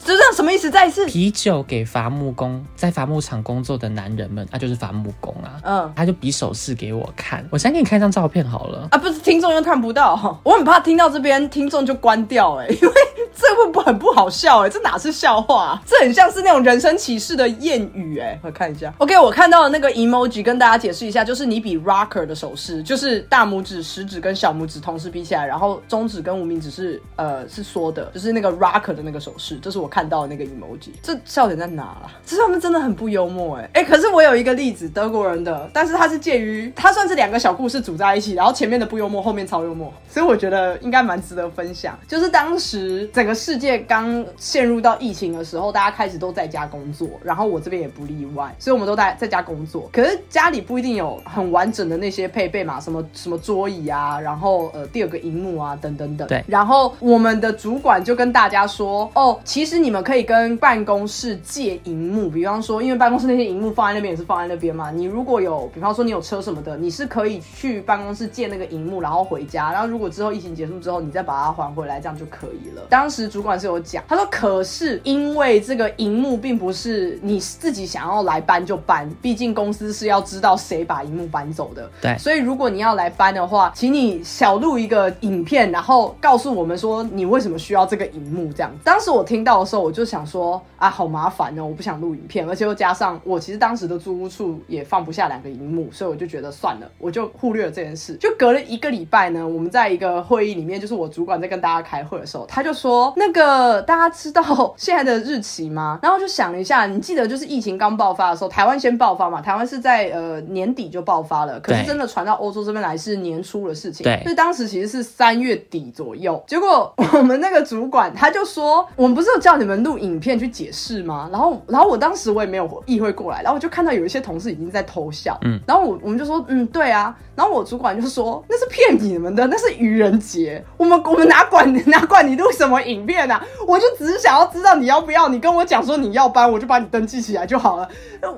这这样什么意思？再一次。啤酒给伐木工，在伐木场工作的男人们，那、就是伐木工啊。嗯他就比手势给我看，我先给你看一张照片好了。啊，不是听众又看不到，我很怕听到这边听众就关掉哎、因为这会不很不好笑哎、这哪是笑话、啊？这很像是那种人生启示的谚语哎、我看一下，OK，我看到的那个 emoji 跟大家解释一下，就是你比 rocker 的手势，就是大拇指、食指跟小拇指同时比起来，然后中指跟无名指是呃是缩的，就是那个 rocker 的那个手势，这是我看到的那个 emoji。这笑点在哪啦？这他们真的很不幽默哎、哎、可是我有一个例子，德国人的，但是他是介于他算是两个小故事组在一起，然后前面的不幽默，后面超幽默，所以我觉得应该蛮值得分享。就是当时整个世界刚陷入到疫情的时候，大家开始都在家工作，然后我这边也不例外，所以我们都在在家工作。可是家里不一定有很完整的那些配备嘛，什么什么桌椅啊，然后呃第二个荧幕啊等等等。对然后我们的主管就跟大家说，哦，其实你们可以跟办公室借荧幕，比方说，因为办公室那些荧幕放在那边也是放在那边嘛，你如果有，比方说你有车什么的，你是可以去办公室借那个荧幕，然后回家，然后如果之后疫情结束之后，你再把它还回来，这样就可以了。当时主管是有讲，他说，可是因为这个荧幕并不是你自己想要来搬就搬，毕竟公司是要知道谁把荧幕搬走的，对所以如果你要来搬的话，请你小录一个影片，然后告诉我们说你为什么需要这个荧幕。这样，当时我听到的时候，我就想说啊，好麻烦哦，我不想录影片，而且又加上我其实当时的租屋处也放不下两个荧幕，所以我就觉得算了，我就忽略了这件事。就隔了一个礼拜呢，我们在一个会议里面，就是我主管在跟大家开会的时候，他就说那个大家知道现在的日期吗？然后就想了一下，你记得就是疫情刚爆发的时候，台湾先爆发嘛，台湾是在呃年底就爆发了，可是真的传到欧洲这边来是年初的事情，对所以当时其实是三月底左右。结果我们那个主管他就说，我们不是有叫你们录影片去解释吗？然后，然后我当时我也没有意会过来，然后我就看到有一些同事已经在偷笑，嗯，然后我我们就说，嗯，对啊，然后我主管就说，那是骗你们的，那是愚人节，我们我们哪管你 哪管你录什么影片啊？我就只是想要知道你要不要，你跟我讲说你要搬，我就把你登记起来就好了。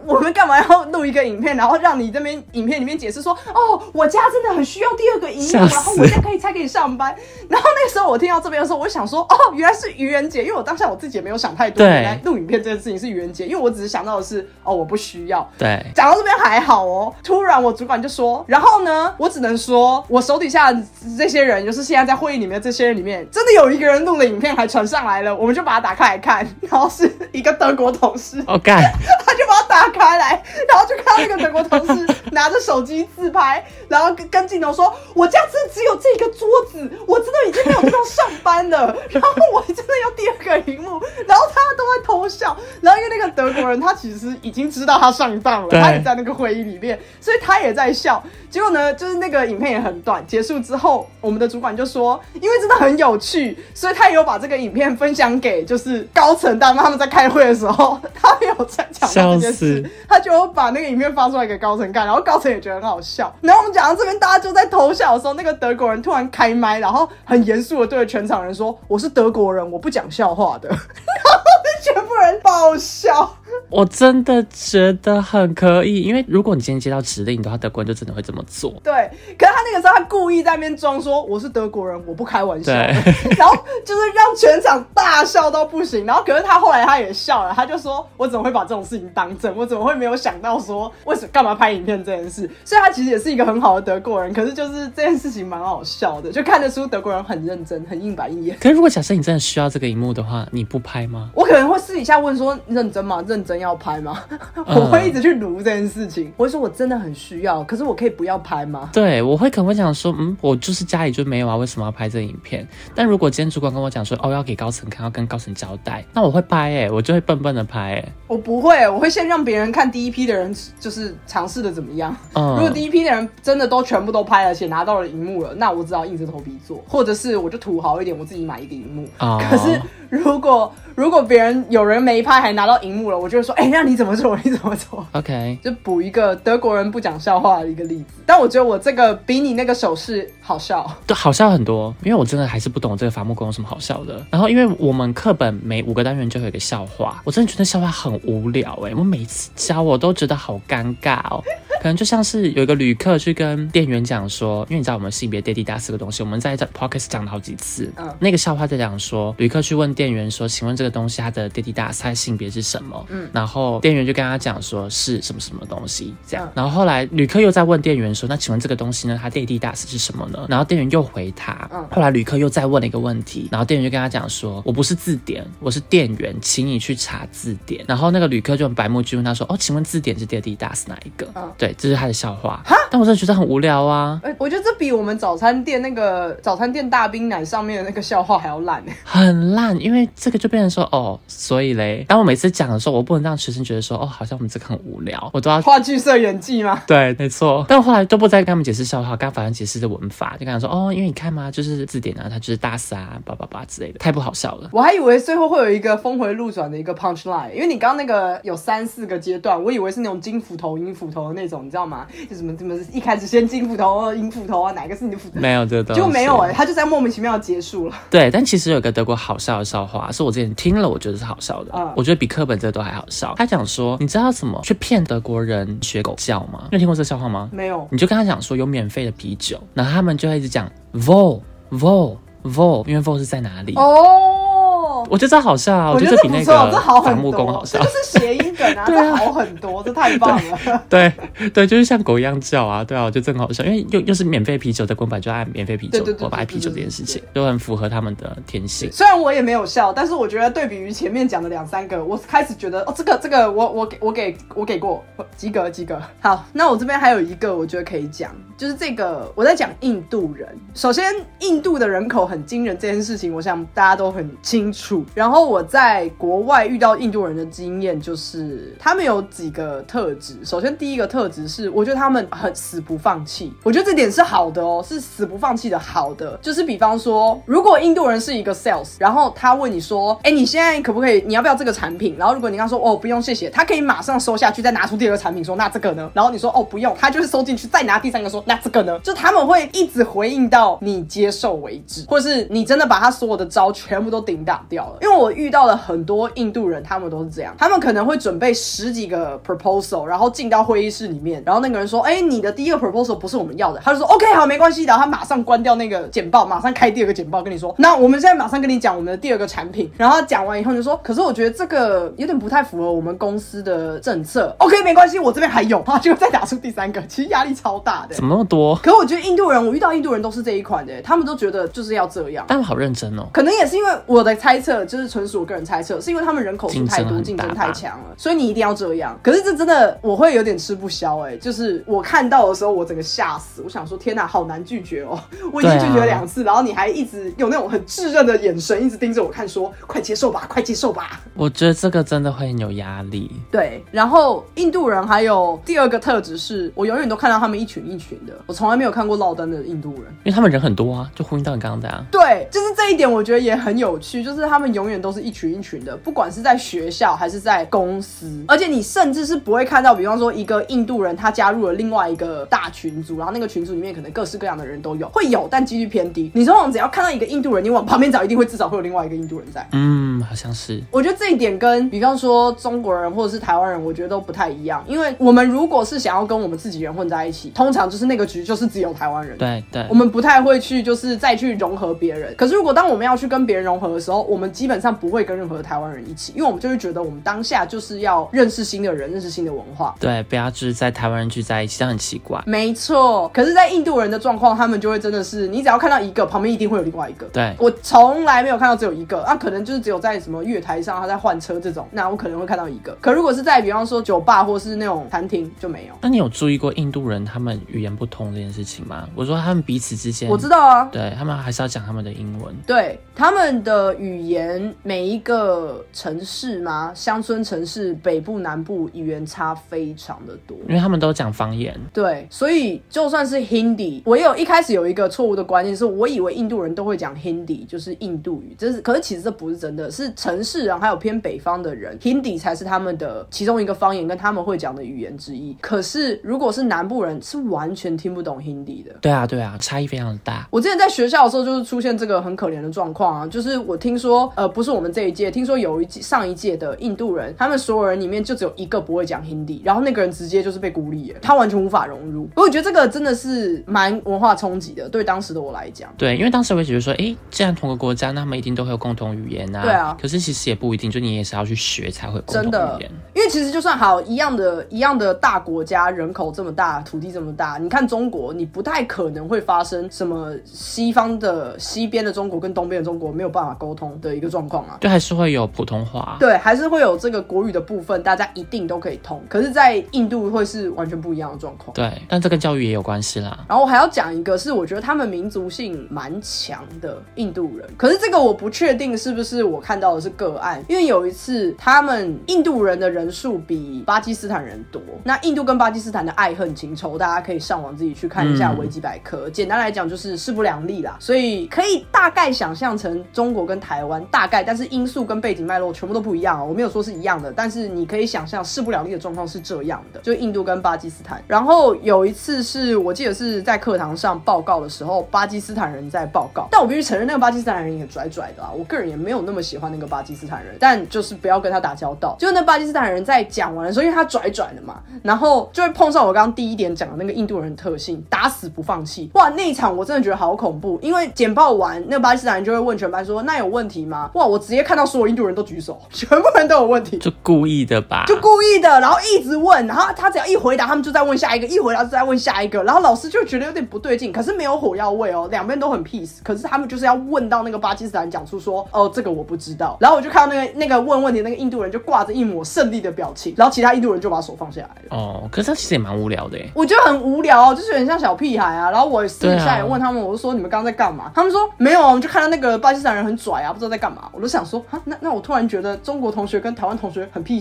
我们干嘛要录一个影片，然后让你这边影片里面解释说，哦，我家真的很需要第二个荧幕，然后我现在可以才可以上班。然后那个时候我听到这边的时候，我想说，哦，原来是愚人节，因为我当下我自己也没有想太多，对。原来录影片这件事情是愚人节，因为我只是想到的是，哦，我不需要。对，讲到这边还好哦，突然我主管就说，然后呢，我只能说，我手底下这些人，就是现在在会议里面的这些人里面，真的有一个人录了影片还传上来了，我们就把它打开来看，然后是一个德国同事，哦干，他就把它打开来，然后就看到那个德国同事拿着手机自拍，然后跟跟镜头说：“我家真只有这个桌子，我真的已经没有地方上班了。然后我真的要第二个荧幕。”然后他都在偷笑。然后因为那个德国人他其实已经知道他上当了，他也在那个会议里面，所以他也在笑。结果呢，就是那个影片也很短，结束之后，我们的主管就说，因为真的很有趣，所以他也有把这个影片分享给就是高层大妈他们在开会的时候，他没有在讲到这件事是，他就把那个影片发出来给高层看，然后高层也觉得很好笑。然后我们讲到这边，大家就在偷笑的时候，那个德国人突然开麦，然后很严肃的对着全场人说：“我是德国人，我不讲笑话的。” 全部人爆笑。我真的觉得很可以，因为如果你今天接到指令的话，德国人就真的会这么做。对，可是他那个时候他故意在那边装说我是德国人，我不开玩笑 然后就是让全场大笑到不行。然后可是他后来他也笑了，他就说我怎么会把这种事情当真？我怎么会没有想到说为什么干嘛拍影片这件事？所以他其实也是一个很好的德国人，可是就是这件事情蛮好笑的，就看得出德国人很认真，很硬板硬眼。可是如果假设你真的需要这个荧幕的话，你不拍吗？我可能会私底下问说认真吗？认真要拍吗？我会一直去撸这件事情。我会说我真的很需要，可是我可以不要拍吗？对，我会可能会想说，嗯，我就是家里就没有啊，为什么要拍这影片？但如果今天主管跟我讲说，哦，要给高层看，要跟高层交代，那我会拍哎、我就会笨笨的拍哎、我不会，我会先让别人看第一批的人就是尝试的怎么样。嗯，如果第一批的人真的都全部都拍了，而且拿到了荧幕了，那我只好硬着头皮做，或者是我就土豪一点，我自己买一个荧幕。哦可是如果如果别人有人没拍还拿到荧幕了，我就会说，哎、那你怎么做？你怎么做？OK，就补一个德国人不讲笑话的一个例子。但我觉得我这个比你那个手势好笑。对，好笑很多，因为我真的还是不懂这个伐木工有什么好笑的。然后，因为我们课本每五个单元就有一个笑话，我真的觉得笑话很无聊哎、我每次教我都觉得好尴尬哦。可能就像是有一个旅客去跟店员讲说，因为你知道我们性别爹地大四个东西，我们在这 podcast 讲了好几次。嗯那个笑话在讲说，旅客去问店员说，请问这个东西它的爹地大它的性别是什么？嗯，然后店员就跟他讲说是什么什么东西这样。嗯然后后来旅客又在问店员说，那请问这个东西呢，它爹地大是什么呢？然后店员又回他。嗯后来旅客又再问了一个问题，然后店员就跟他讲说，我不是字典，我是店员，请你去查字典。然后那个旅客就很白目，就问他说，哦，请问字典是爹地大是哪一个？嗯对，这是他的笑话。哈但我真的觉得很无聊啊。哎、我觉得这比我们早餐店那个早餐店大冰奶上面的那个笑话还要烂哎。很烂，因为这个就变成说哦，所以嘞，当我每次讲的时候，我不能让学生觉得说哦，好像我们这个很无聊，我都要话剧社演技吗？对，没错。但我后来都不再跟他们解释笑话，跟他反正解释的文法，就跟他说哦，因为你看嘛，就是字典啊，它就是大死啊，叭叭叭之类的，太不好笑了。我还以为最后会有一个峰回路转的一个 punch line，因为你刚刚那个有三四个阶段，我以为是那种金斧头、银斧头的那种，你知道吗？就什么什么一开始先金斧头、银斧头啊，哪个是你的斧头？没有这个就没有哎、他就在莫名其妙地结束了。对，但其实有个德国好笑的笑话，是我之前听了，我觉得是好笑的。嗯我觉得比课本这都还好笑。他讲说，你知道怎么去骗德国人学狗叫吗？你有听过这个笑话吗？没有，你就跟他讲说有免费的啤酒，然后他们就会一直讲 vol vol vol，因为 vol 是在哪里？哦。我觉得这好笑啊，我觉觉得比那得这不错，这个伐木工，好笑这就。是谐音梗啊，这好很多，这太棒了。对对，就是像狗一样叫啊，对啊，我觉得真好笑，因为又又是免费啤酒，在公版就爱免费啤酒，我爱啤酒这件事情，就很符合他们的天性。虽然我也没有笑，但是我觉得对比于前面讲的两三个，我开始觉得哦，这个这个我我给我给我给过及格及格。好，那我这边还有一个我觉得可以讲，就是这个我在讲印度人。首先，印度的人口很惊人这件事情，我想大家都很清楚。然后我在国外遇到印度人的经验，就是他们有几个特质。首先，第一个特质是，我觉得他们很死不放弃。我觉得这点是好的哦，是死不放弃的好的。就是比方说，如果印度人是一个 sales，然后他问你说：“哎，你现在可不可以？你要不要这个产品？”然后如果你刚说：“哦，不用，谢谢。”他可以马上收下去，再拿出第二个产品说：“那这个呢？”然后你说：“哦，不用。”他就是收进去，再拿第三个说：“那这个呢？”就他们会一直回应到你接受为止，或是你真的把他所有的招全部都顶挡掉了。因为我遇到了很多印度人，他们都是这样，他们可能会准备十几个 proposal，然后进到会议室里面，然后那个人说：“哎，你的第一个 proposal 不是我们要的。”他就说：“OK，好，没关系。”然后他马上关掉那个简报，马上开第二个简报，跟你说：“那我们现在马上跟你讲我们的第二个产品。”然后讲完以后就说：“可是我觉得这个有点不太符合我们公司的政策。”OK，没关系，我这边还有，然后就再打出第三个，其实压力超大的。怎么那么多？可我觉得印度人，我遇到印度人都是这一款的，他们都觉得就是要这样。他们好认真哦。可能也是因为我的猜测，就是纯属我个人猜测，是因为他们人口数太多，竞争太强了，所以你一定要这样。可是这真的我会有点吃不消哎，就是我看到的时候，我整个吓死，我想说天哪，好难拒绝哦。我已经拒绝两次，然后你还一直有那种很炙热的眼神，一直盯着我看，说快接受吧，快接受吧。我觉得这个真的会很有压力。对，然后印度人还有第二个特质是，我永远都看到他们一群一群的，我从来没有看过落单的印度人，因为他们人很多啊，就呼应到你刚刚的啊。对，就是这一点，我觉得也很有趣，就是他们永远都是一群一群的，不管是在学校还是在公司，而且你甚至是不会看到，比方说一个印度人他加入了另外一个大群组，然后那个群组里面可能各式各样的人都有，会有，但几率偏低。你通常只要看到一个印度人，你往旁边找，一定会至少会有另外一个印度人在。嗯，好像是。我觉得这一点跟比方说中国人或者是台湾人，我觉得都不太一样，因为我们如果是想要跟我们自己人混在一起，通常就是那个局就是只有台湾人。对对。我们不太会去就是再去融合别人。可是如果当我们要去跟别人融合的时候，我们基本上不会跟任何的台湾人一起，因为我们就会觉得我们当下就是要认识新的人，认识新的文化。对，不要就是在台湾人聚在一起，这样很奇怪。没错。可是，在印度人的状况，他们就会真的是，你只要看到一个，旁边一定会有另外一个。对。我从来没有看到只有一个，那可能就是只有在什么月台上他在换车这种，那我可能会看到一个。可如果是在比方说酒吧或是那种餐厅就没有。那你有注意过印度人他们语言不通这件事情吗？我说他们彼此之间，我知道啊，对他们还是要讲他们的英文。对他们的语言，每一个城市吗？乡村城市，北部南部语言差非常的多，因为他们都讲方言。对，所以就算是 Hindi，我有一开始有一个错误的观念，是我以为印度人都会讲 Hindi，就是印度语。这是，可是其实这不是真的，是城市人还有偏北方的人，Hindi 才是他们的其中一个方言，跟他们会讲的语言之一。可是如果是南部人，是完全听不懂 Hindi 的。对啊，对啊，差异非常大。我之前在学校的时候，就是出现这个很可怜的状况啊，就是我听说，呃，不是我们这一届，听说有一届上一届的印度人，他们所有人里面就只有一个不会讲 Hindi，然后那个人直接就是被孤立了，他完全无法融入。我觉得这个真的是蛮文化冲击的，对当时的我来讲。对，因为当时我觉得说，哎，既然同个国家，那他们一定都会有共同语言啊。对啊。可是其实也不一定，就你也是要去学才会共同语言。因为其实就算好一样的一样的大国家，人口这么大，土地这么大，你看中国，你不太可能会发生什么西方的西边的中国跟东边的中国没有办法沟通的一个状况啊。对，还是会有普通话。对，还是会有这个国语的部分，大家一定都可以通。可是，在印度会是完全不一样的状况。对，但这跟教育也有关系啦。然后我还要讲一个，是我觉得他们民族性蛮强的印度人。可是这个我不确定是不是我看到的是个案，因为有一次他们印度人的人数比巴基斯坦人多。那印度跟巴基斯坦的爱恨情仇，大家可以上网自己去看一下维基百科。简单来讲，就是势不两立啦。所以可以大概想象成中国跟台湾大概，但是因素跟背景脉络全部都不一样哦。我没有说是一样的，但是是你可以想象势不两立的状况是这样的，就印度跟巴基斯坦。然后有一次是我记得是在课堂上报告的时候，巴基斯坦人在报告，但我必须承认那个巴基斯坦人也拽拽的啊。我个人也没有那么喜欢那个巴基斯坦人，但就是不要跟他打交道。就那巴基斯坦人在讲完的时候，因为他拽拽的嘛，然后就会碰上我刚刚第一点讲的那个印度人的特性，打死不放弃。哇，那一场我真的觉得好恐怖，因为简报完，那个巴基斯坦人就会问全班说：“那有问题吗？”哇，我直接看到所有印度人都举手，全部人都有问题，就故意。意的吧？就故意的，然后一直问，然后他只要一回答，他们就在问下一个，一回答就在问下一个，然后老师就觉得有点不对劲，可是没有火药味哦，两边都很 peace，可是他们就是要问到那个巴基斯坦讲出说，哦，这个我不知道，然后我就看到那个那个问问题那个印度人就挂着一抹胜利的表情，然后其他印度人就把手放下来了。哦，可是他其实也蛮无聊的耶。我觉得很无聊，就是有点像小屁孩啊。然后我私底下也问他们，我就说你们刚刚在干嘛？他们说没有啊，我们就看到那个巴基斯坦人很拽啊，不知道在干嘛。我就想说，哈，那那我突然觉得中国同学跟台湾同学很 peace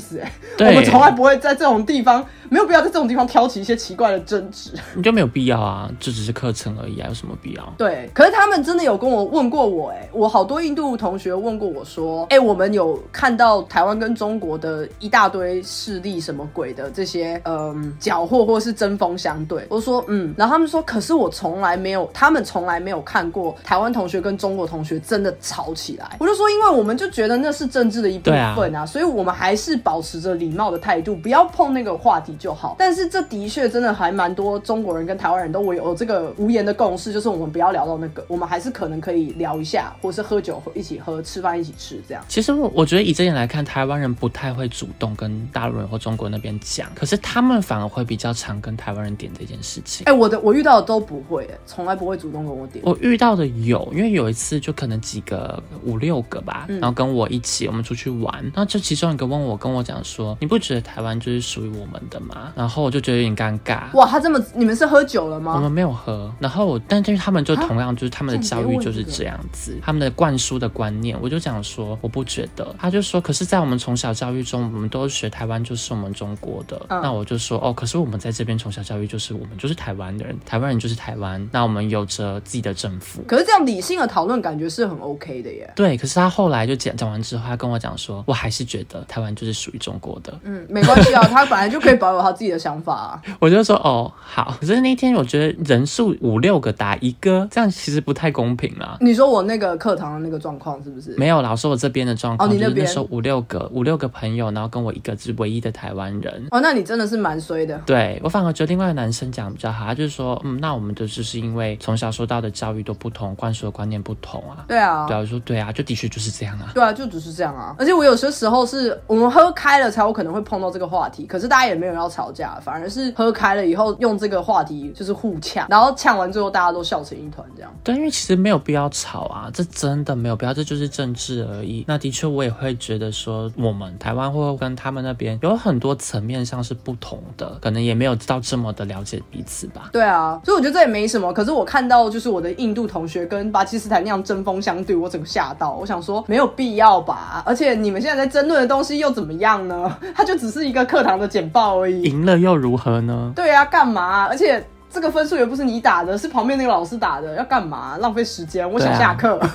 我们从来不会在这种地方，没有必要在这种地方挑起一些奇怪的争执。你就没有必要啊，这只是课程而已啊，有什么必要？对，可是他们真的有跟我问过我、哎，我好多印度同学问过我说，哎、我们有看到台湾跟中国的一大堆势力什么鬼的这些，嗯，缴获或是针锋相对。我说，嗯，然后他们说，可是我从来没有，他们从来没有看过台湾同学跟中国同学真的吵起来。我就说，因为我们就觉得那是政治的一部分啊，所以我们还是保持着礼貌的态度，不要碰那个话题就好。但是这的确真的还蛮多中国人跟台湾人都有有这个无言的共识，就是我们不要聊到那个，我们还是可能可以聊一下，或是喝酒一起喝，吃饭一起吃这样。其实我我觉得以这点来看，台湾人不太会主动跟大陆人或中国那边讲，可是他们反而会比较常跟台湾人点这件事情。哎、我的我遇到的都不会、哎从来不会主动跟我点。我遇到的有，因为有一次就可能几个五六个吧，嗯然后跟我一起我们出去玩，然后就其中一个问我跟我讲说，你不觉得台湾就是属于我们的吗？然后我就觉得有点尴尬。哇，他这么，你们是喝酒了吗？我们没有喝，然后我，但是他们就同样就是他们的教育就是这样子，他们的灌输的观念，我就讲说我不觉得，他就说，可是，在我们从小教育中，我们都学台湾就是我们中国的，嗯那我就说哦，可是我们在这边从小教育就是我们就是台湾的人，台湾人就是台湾，那我们有着自己的政府。可是这样理性的讨论，感觉是很 OK 的耶。对，可是他后来就讲讲完之后，他跟我讲说，我还是觉得台湾就是属于中国的。嗯，没关系啊，他本来就可以保有他自己的想法啊。我就说哦好，可是那天我觉得人数五六个打一个，这样其实不太公平啦。你说我那个课堂的那个状况是不是？没有啦，我说我这边的状况，哦你那边就是那时候五六个五六个朋友，然后跟我一个是唯一的台湾人。哦，那你真的是蛮衰的。对我反而觉得另外一个男生讲得比较好，他就是说，嗯，那我们的就是因为从小受到的教育都不同，灌输的观念不同啊。对啊，对啊，我说对啊，就的确就是这样啊。对啊，就只是这样啊。而且我有些时候是我们喝开了才有可能会碰到这个话题，可是大家也没有要吵架，反而是喝开了以后用这个话题就是互呛，然后呛完之后大家都笑成一团这样。对，因为其实没有必要吵啊，这真的没有必要，这就是政治而已。那的确，我也会觉得说，我们台湾或跟他们那边有很多层面上是不同的，可能也没有到这么的了解彼此吧。对啊，所以我觉得这也没什么。可是我看到就是我的印度同学跟巴基斯坦那样针锋相对，我整个吓到。我想说没有必要吧，而且你们现在在争论的东西又怎么样呢？它就只是一个课堂的简报而已。赢了又如何呢？对啊，干嘛？而且这个分数也不是你打的，是旁边那个老师打的，要干嘛？浪费时间，我想下课。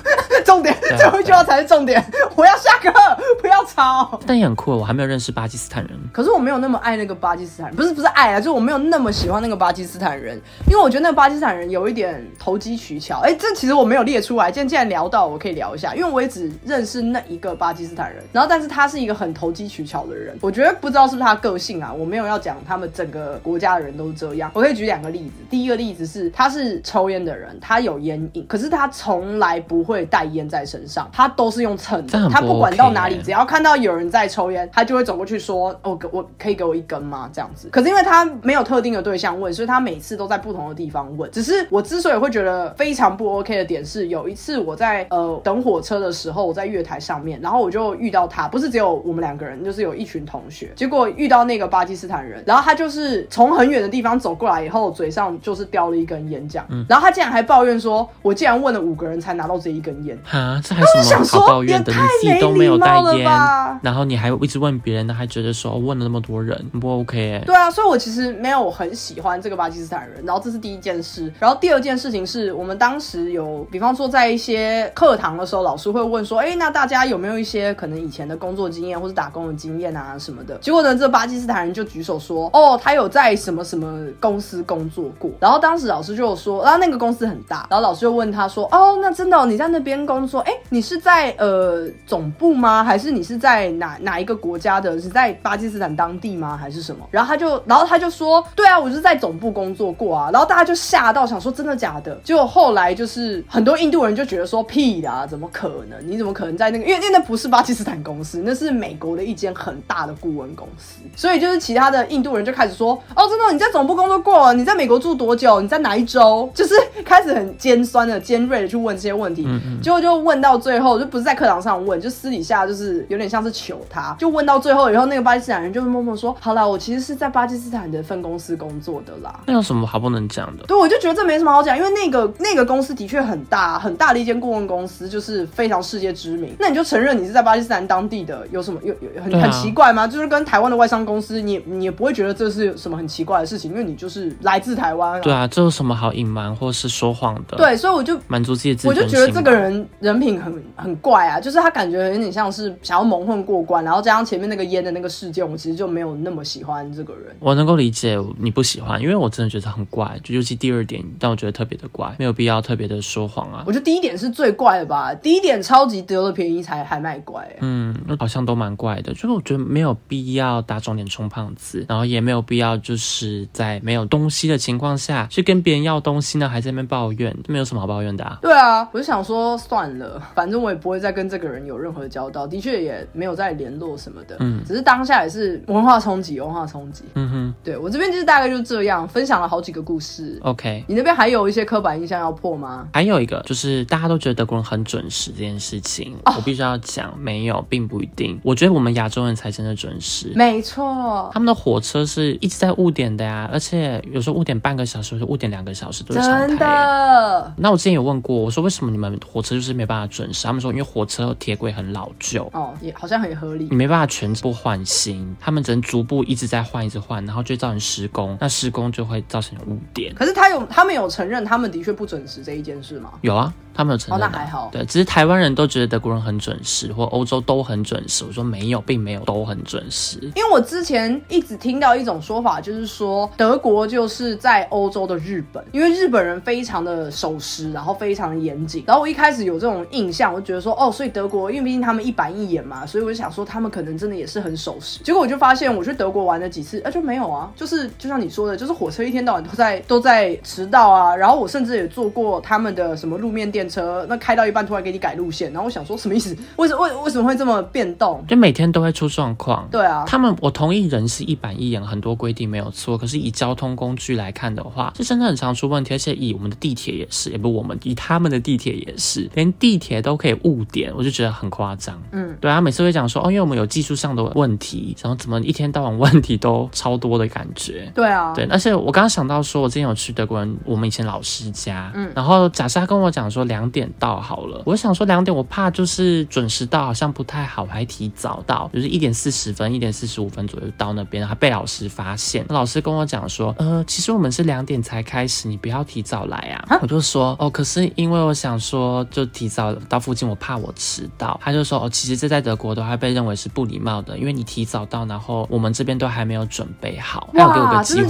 重点，啊最后一句话才是重点，我要下课，不要吵。但也很酷，我还没有认识巴基斯坦人。可是我没有那么爱那个巴基斯坦人，不是不是爱啊，就是我没有那么喜欢那个巴基斯坦人，因为我觉得那个巴基斯坦人有一点投机取巧。哎，这其实我没有列出来，今天既然聊到，我可以聊一下，因为我也只认识那一个巴基斯坦人，然后但是他是一个很投机取巧的人，我觉得不知道是不是他个性啊，我没有要讲他们整个国家的人都是这样。我可以举两个例子，第一个例子是他是抽烟的人，他有烟瘾，可是他从来不会带烟在身上，他都是用蹭的，他不管到哪里只要看到有人在抽烟，他就会走过去说：“哦，给我可以给我一根吗？”这样子。可是因为他没有特定的对象问，所以他每次都在不同的地方问。只是我之所以会觉得非常不 OK 的点是，有一次我在呃等火车的时候，我在月台上面，然后我就遇到他，不是只有我们两个人，就是有一群同学。结果遇到那个巴基斯坦人，然后他就是从很远的地方走过来以后，嘴上就是叼了一根烟这样，然后他竟然还抱怨说：“我竟然问了五个人才拿到这一根烟。”哈，这还有什么好抱怨的？也你自己太都没有带没礼貌了烟吧，然后你还一直问别人，还觉得说哦问了那么多人不 OK 哎、对啊，所以我其实没有很喜欢这个巴基斯坦人。然后这是第一件事，然后第二件事情是我们当时有，比方说在一些课堂的时候，老师会问说，哎，那大家有没有一些可能以前的工作经验或是打工的经验啊什么的？结果呢，这巴基斯坦人就举手说，哦，他有在什么什么公司工作。过。然后当时老师就说，然后那个公司很大，然后老师就问他说，哦，那真的、你在那边工作？哎，你是在呃总部吗？还是你是在哪哪一个国家的？是在巴基斯坦当地吗？还是什么？然后他就，然后他就说，对啊，我是在总部工作过啊。然后大家就吓到，想说真的假的？结果后来就是很多印度人就觉得说，屁啦，怎么可能？你怎么可能在那个？因为因为那不是巴基斯坦公司，那是美国的一间很大的顾问公司。所以就是其他的印度人就开始说，哦，真的你在总部工作过？你在美国住多久？你在哪一周？就是开始很尖酸的、尖锐的去问这些问题。结果就问到最后，就不是在课堂上问，就私底下就是有点像是求他。就问到最后以后，那个巴基斯坦人就默默说：“好啦，我其实是在巴基斯坦的分公司工作的啦。”那有什么好不能讲的？对，我就觉得这没什么好讲，因为那个那个公司的确很大，很大的一间顾问公司，就是非常世界知名。那你就承认你是在巴基斯坦当地的，有什么有有很、啊 很奇怪吗？就是跟台湾的外商公司，你你也不会觉得这是什么很奇怪的事情，因为你就是来自台湾、对啊，这有什么好隐瞒或是说谎的？，对，所以我就满足自己的自我。就觉得这个人人品很很怪啊，就是他感觉有点像是想要蒙混过关，然后加上前面那个烟的那个事件，我其实就没有那么喜欢这个人。我能够理解你不喜欢，因为我真的觉得很怪，就尤其第二点但我觉得特别的怪，没有必要特别的说谎啊。我觉得第一点是最怪的吧，第一点超级得了便宜才还卖乖、欸。嗯，那好像都蛮怪的，就是我觉得没有必要打肿脸充胖子，然后也没有必要就是在没有东西的情况下去跟别人要东西呢，还在那边抱怨，没有什么好抱怨的啊。对啊，我就想说算了，反正我也不会再跟这个人有任何交道，的确也没有再联络什么的。嗯只是当下也是文化冲击，文化冲击。嗯哼对我这边就是大概就这样，分享了好几个故事。，OK。你那边还有一些刻板印象要破吗？还有一个就是大家都觉得德国人很准时这件事情，哦我必须要讲，没有，并不一定。我觉得我们亚洲人才真的准时。没错，他们的火车是一直在误点的呀，而且有时候误点半个小时，误点两个小时都是常真态。的。那我之前有问过，我说为什么你们火车就是没办法准时？他们说因为火车铁轨很老旧，哦，也好像很合理你。没办法全部换新，他们只能逐步一直在换，一直换，然后就造成施工，那施工就会造成误点。可是他有，他们有承认他们的确不准时这一件事吗？有啊，他们有承认、啊哦那还好对，只是台湾人都觉得德国人很准时，或欧洲都很准时。我说没有，并没有都很准时。因为我之前一直听到一种说法，就是说德国就是在欧洲的日本，因为日本人非常的守时，然后非常的严谨。然后我一开始有这种印象，我就觉得说，哦，所以德国，因为毕竟他们一板一眼嘛，所以我就想说他们可能真的也是很守时。结果我就发现，我去德国玩了几次，啊，就没有啊，就是就像你说的，就是火车一天到晚都在都在迟到啊。然后我甚至也坐过他们的什么路面电车，那开到一半突然给你改路线，然后我想说什么意思？为什为为什么会这么变动？就每天都会出状况。对啊，他们，我同意人是一板一眼，很多规定没有错。可是以交通工具来看的话，是真的很常出问题。而且以我们的地铁也是，也不我们，以他们的地铁也是，连地铁都可以误点，我就觉得很夸张。嗯，对啊，每次会讲说，哦，因为我们有技术上的问题，然后怎么一天到晚问题都超多的感觉。对啊，对，而且我刚刚想到说，我之前有去德国人，我们以前老师家，嗯，然后假设他跟我讲说两点到好了，我想说两点我怕就是准时到好像不太好，我还提早到，就是一点四十分、一点四十五分左右到那边，还被老师发现。老师跟我讲说，呃，其实我们是两点才开始，你不要提早来啊。我就说，哦，可是因为我想说，就提早到附近，我怕我迟到。他就说，哦，其实这在德国都还被认为是不礼貌的，因为你提早到，然后我们这边都还没有准备好，还有给我个机会。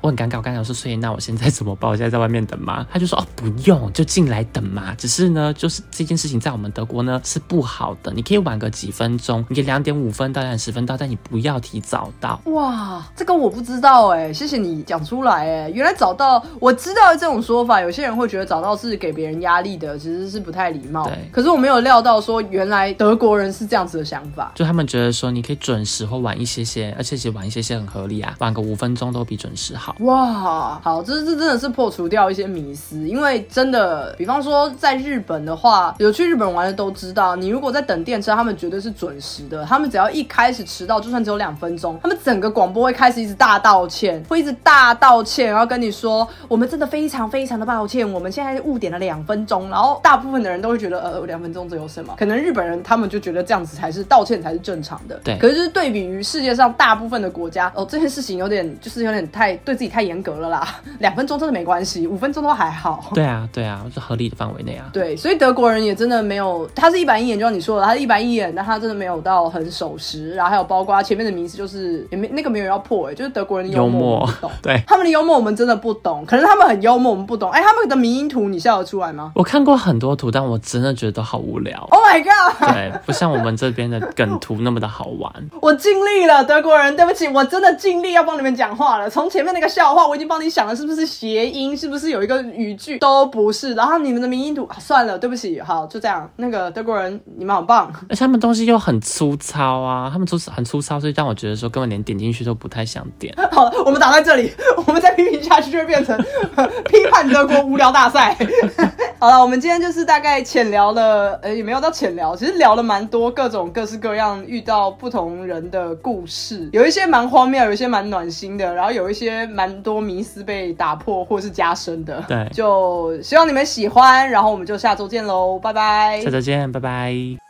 我很尴尬，我刚才说，所以那我现在怎么办？我现在在外面等吗？他就说，哦，不用，就进来等嘛。只是呢，就是这件事情在我们德国呢是不好的，你可以晚个几分钟，你可以两点五分到两点十分到，但你不要提早到。哇，这个我不知道哎，谢谢你讲出来哎。原来找到我知道这种说法，有些人会觉得找到是给别人压力的，其实是不太礼貌。对可是我没有料到说，原来德国人是这样子的想法。就他们觉得说你可以准时或晚一些些，而且其实晚一些些很合理啊，晚个五分钟都比准时好。哇，好，这这真的是破除掉一些迷思，因为真的，比方说在日本的话，有去日本玩的都知道，你如果在等电车，他们绝对是准时的，他们只要一开始迟到，就算只有两分钟，他们整个广播会开始一直大道歉，会一直大道歉，然后跟你说，我们真的非常非常的抱歉，我们现在误点了两分钟，然后大部分的人都会觉得，呃，两分钟这有什么？可能日本人他们就觉得这样子才是道歉才是正常的，对可是就是对比于世界上大部分的国家，哦，这件事情有点就是有点太对自己太严格了啦。两分钟真的没关系，五分钟都还好。对啊，对啊，就合理的范围内啊。对，所以德国人也真的没有，他是一板一眼，就像你说的，他是一板一眼，但他真的没有到很守时。然后还有包括前面的名词，就是也没那个没有要破哎、就是德国人的幽默对他们的幽默我们真的不懂，可能他们很幽默，我们不懂。哎、他们的迷因图你笑得出来吗我看过很多图，但我真的觉得都好无聊。？Oh my god！对，不像我们这边的梗图那么的好玩。我尽力了，德国人，对不起，我真的尽力要帮你们讲话了。从前面那个笑话，我已经帮你想了，是不是谐音，是不是有一个语句，都不是。然后你们的迷音图、啊算了，对不起，好，就这样。那个德国人，你们好棒。而且他们东西又很粗糙啊，他们粗很粗糙，所以让我觉得说根本连点进去都不太想点。好了，我们打在这里，我们再批评下去就会变成 批判德国无聊大赛。好了，我们今天就是大概浅聊了，呃，也没有到浅聊，其实聊了蛮多各种各式各样遇到不同人的故事，有一些蛮荒谬，有一些蛮暖心的，然后有一些蛮多迷思被打破或是加深的。对就希望你们喜欢，然后我们就下周见喽，拜拜下。周见，拜拜。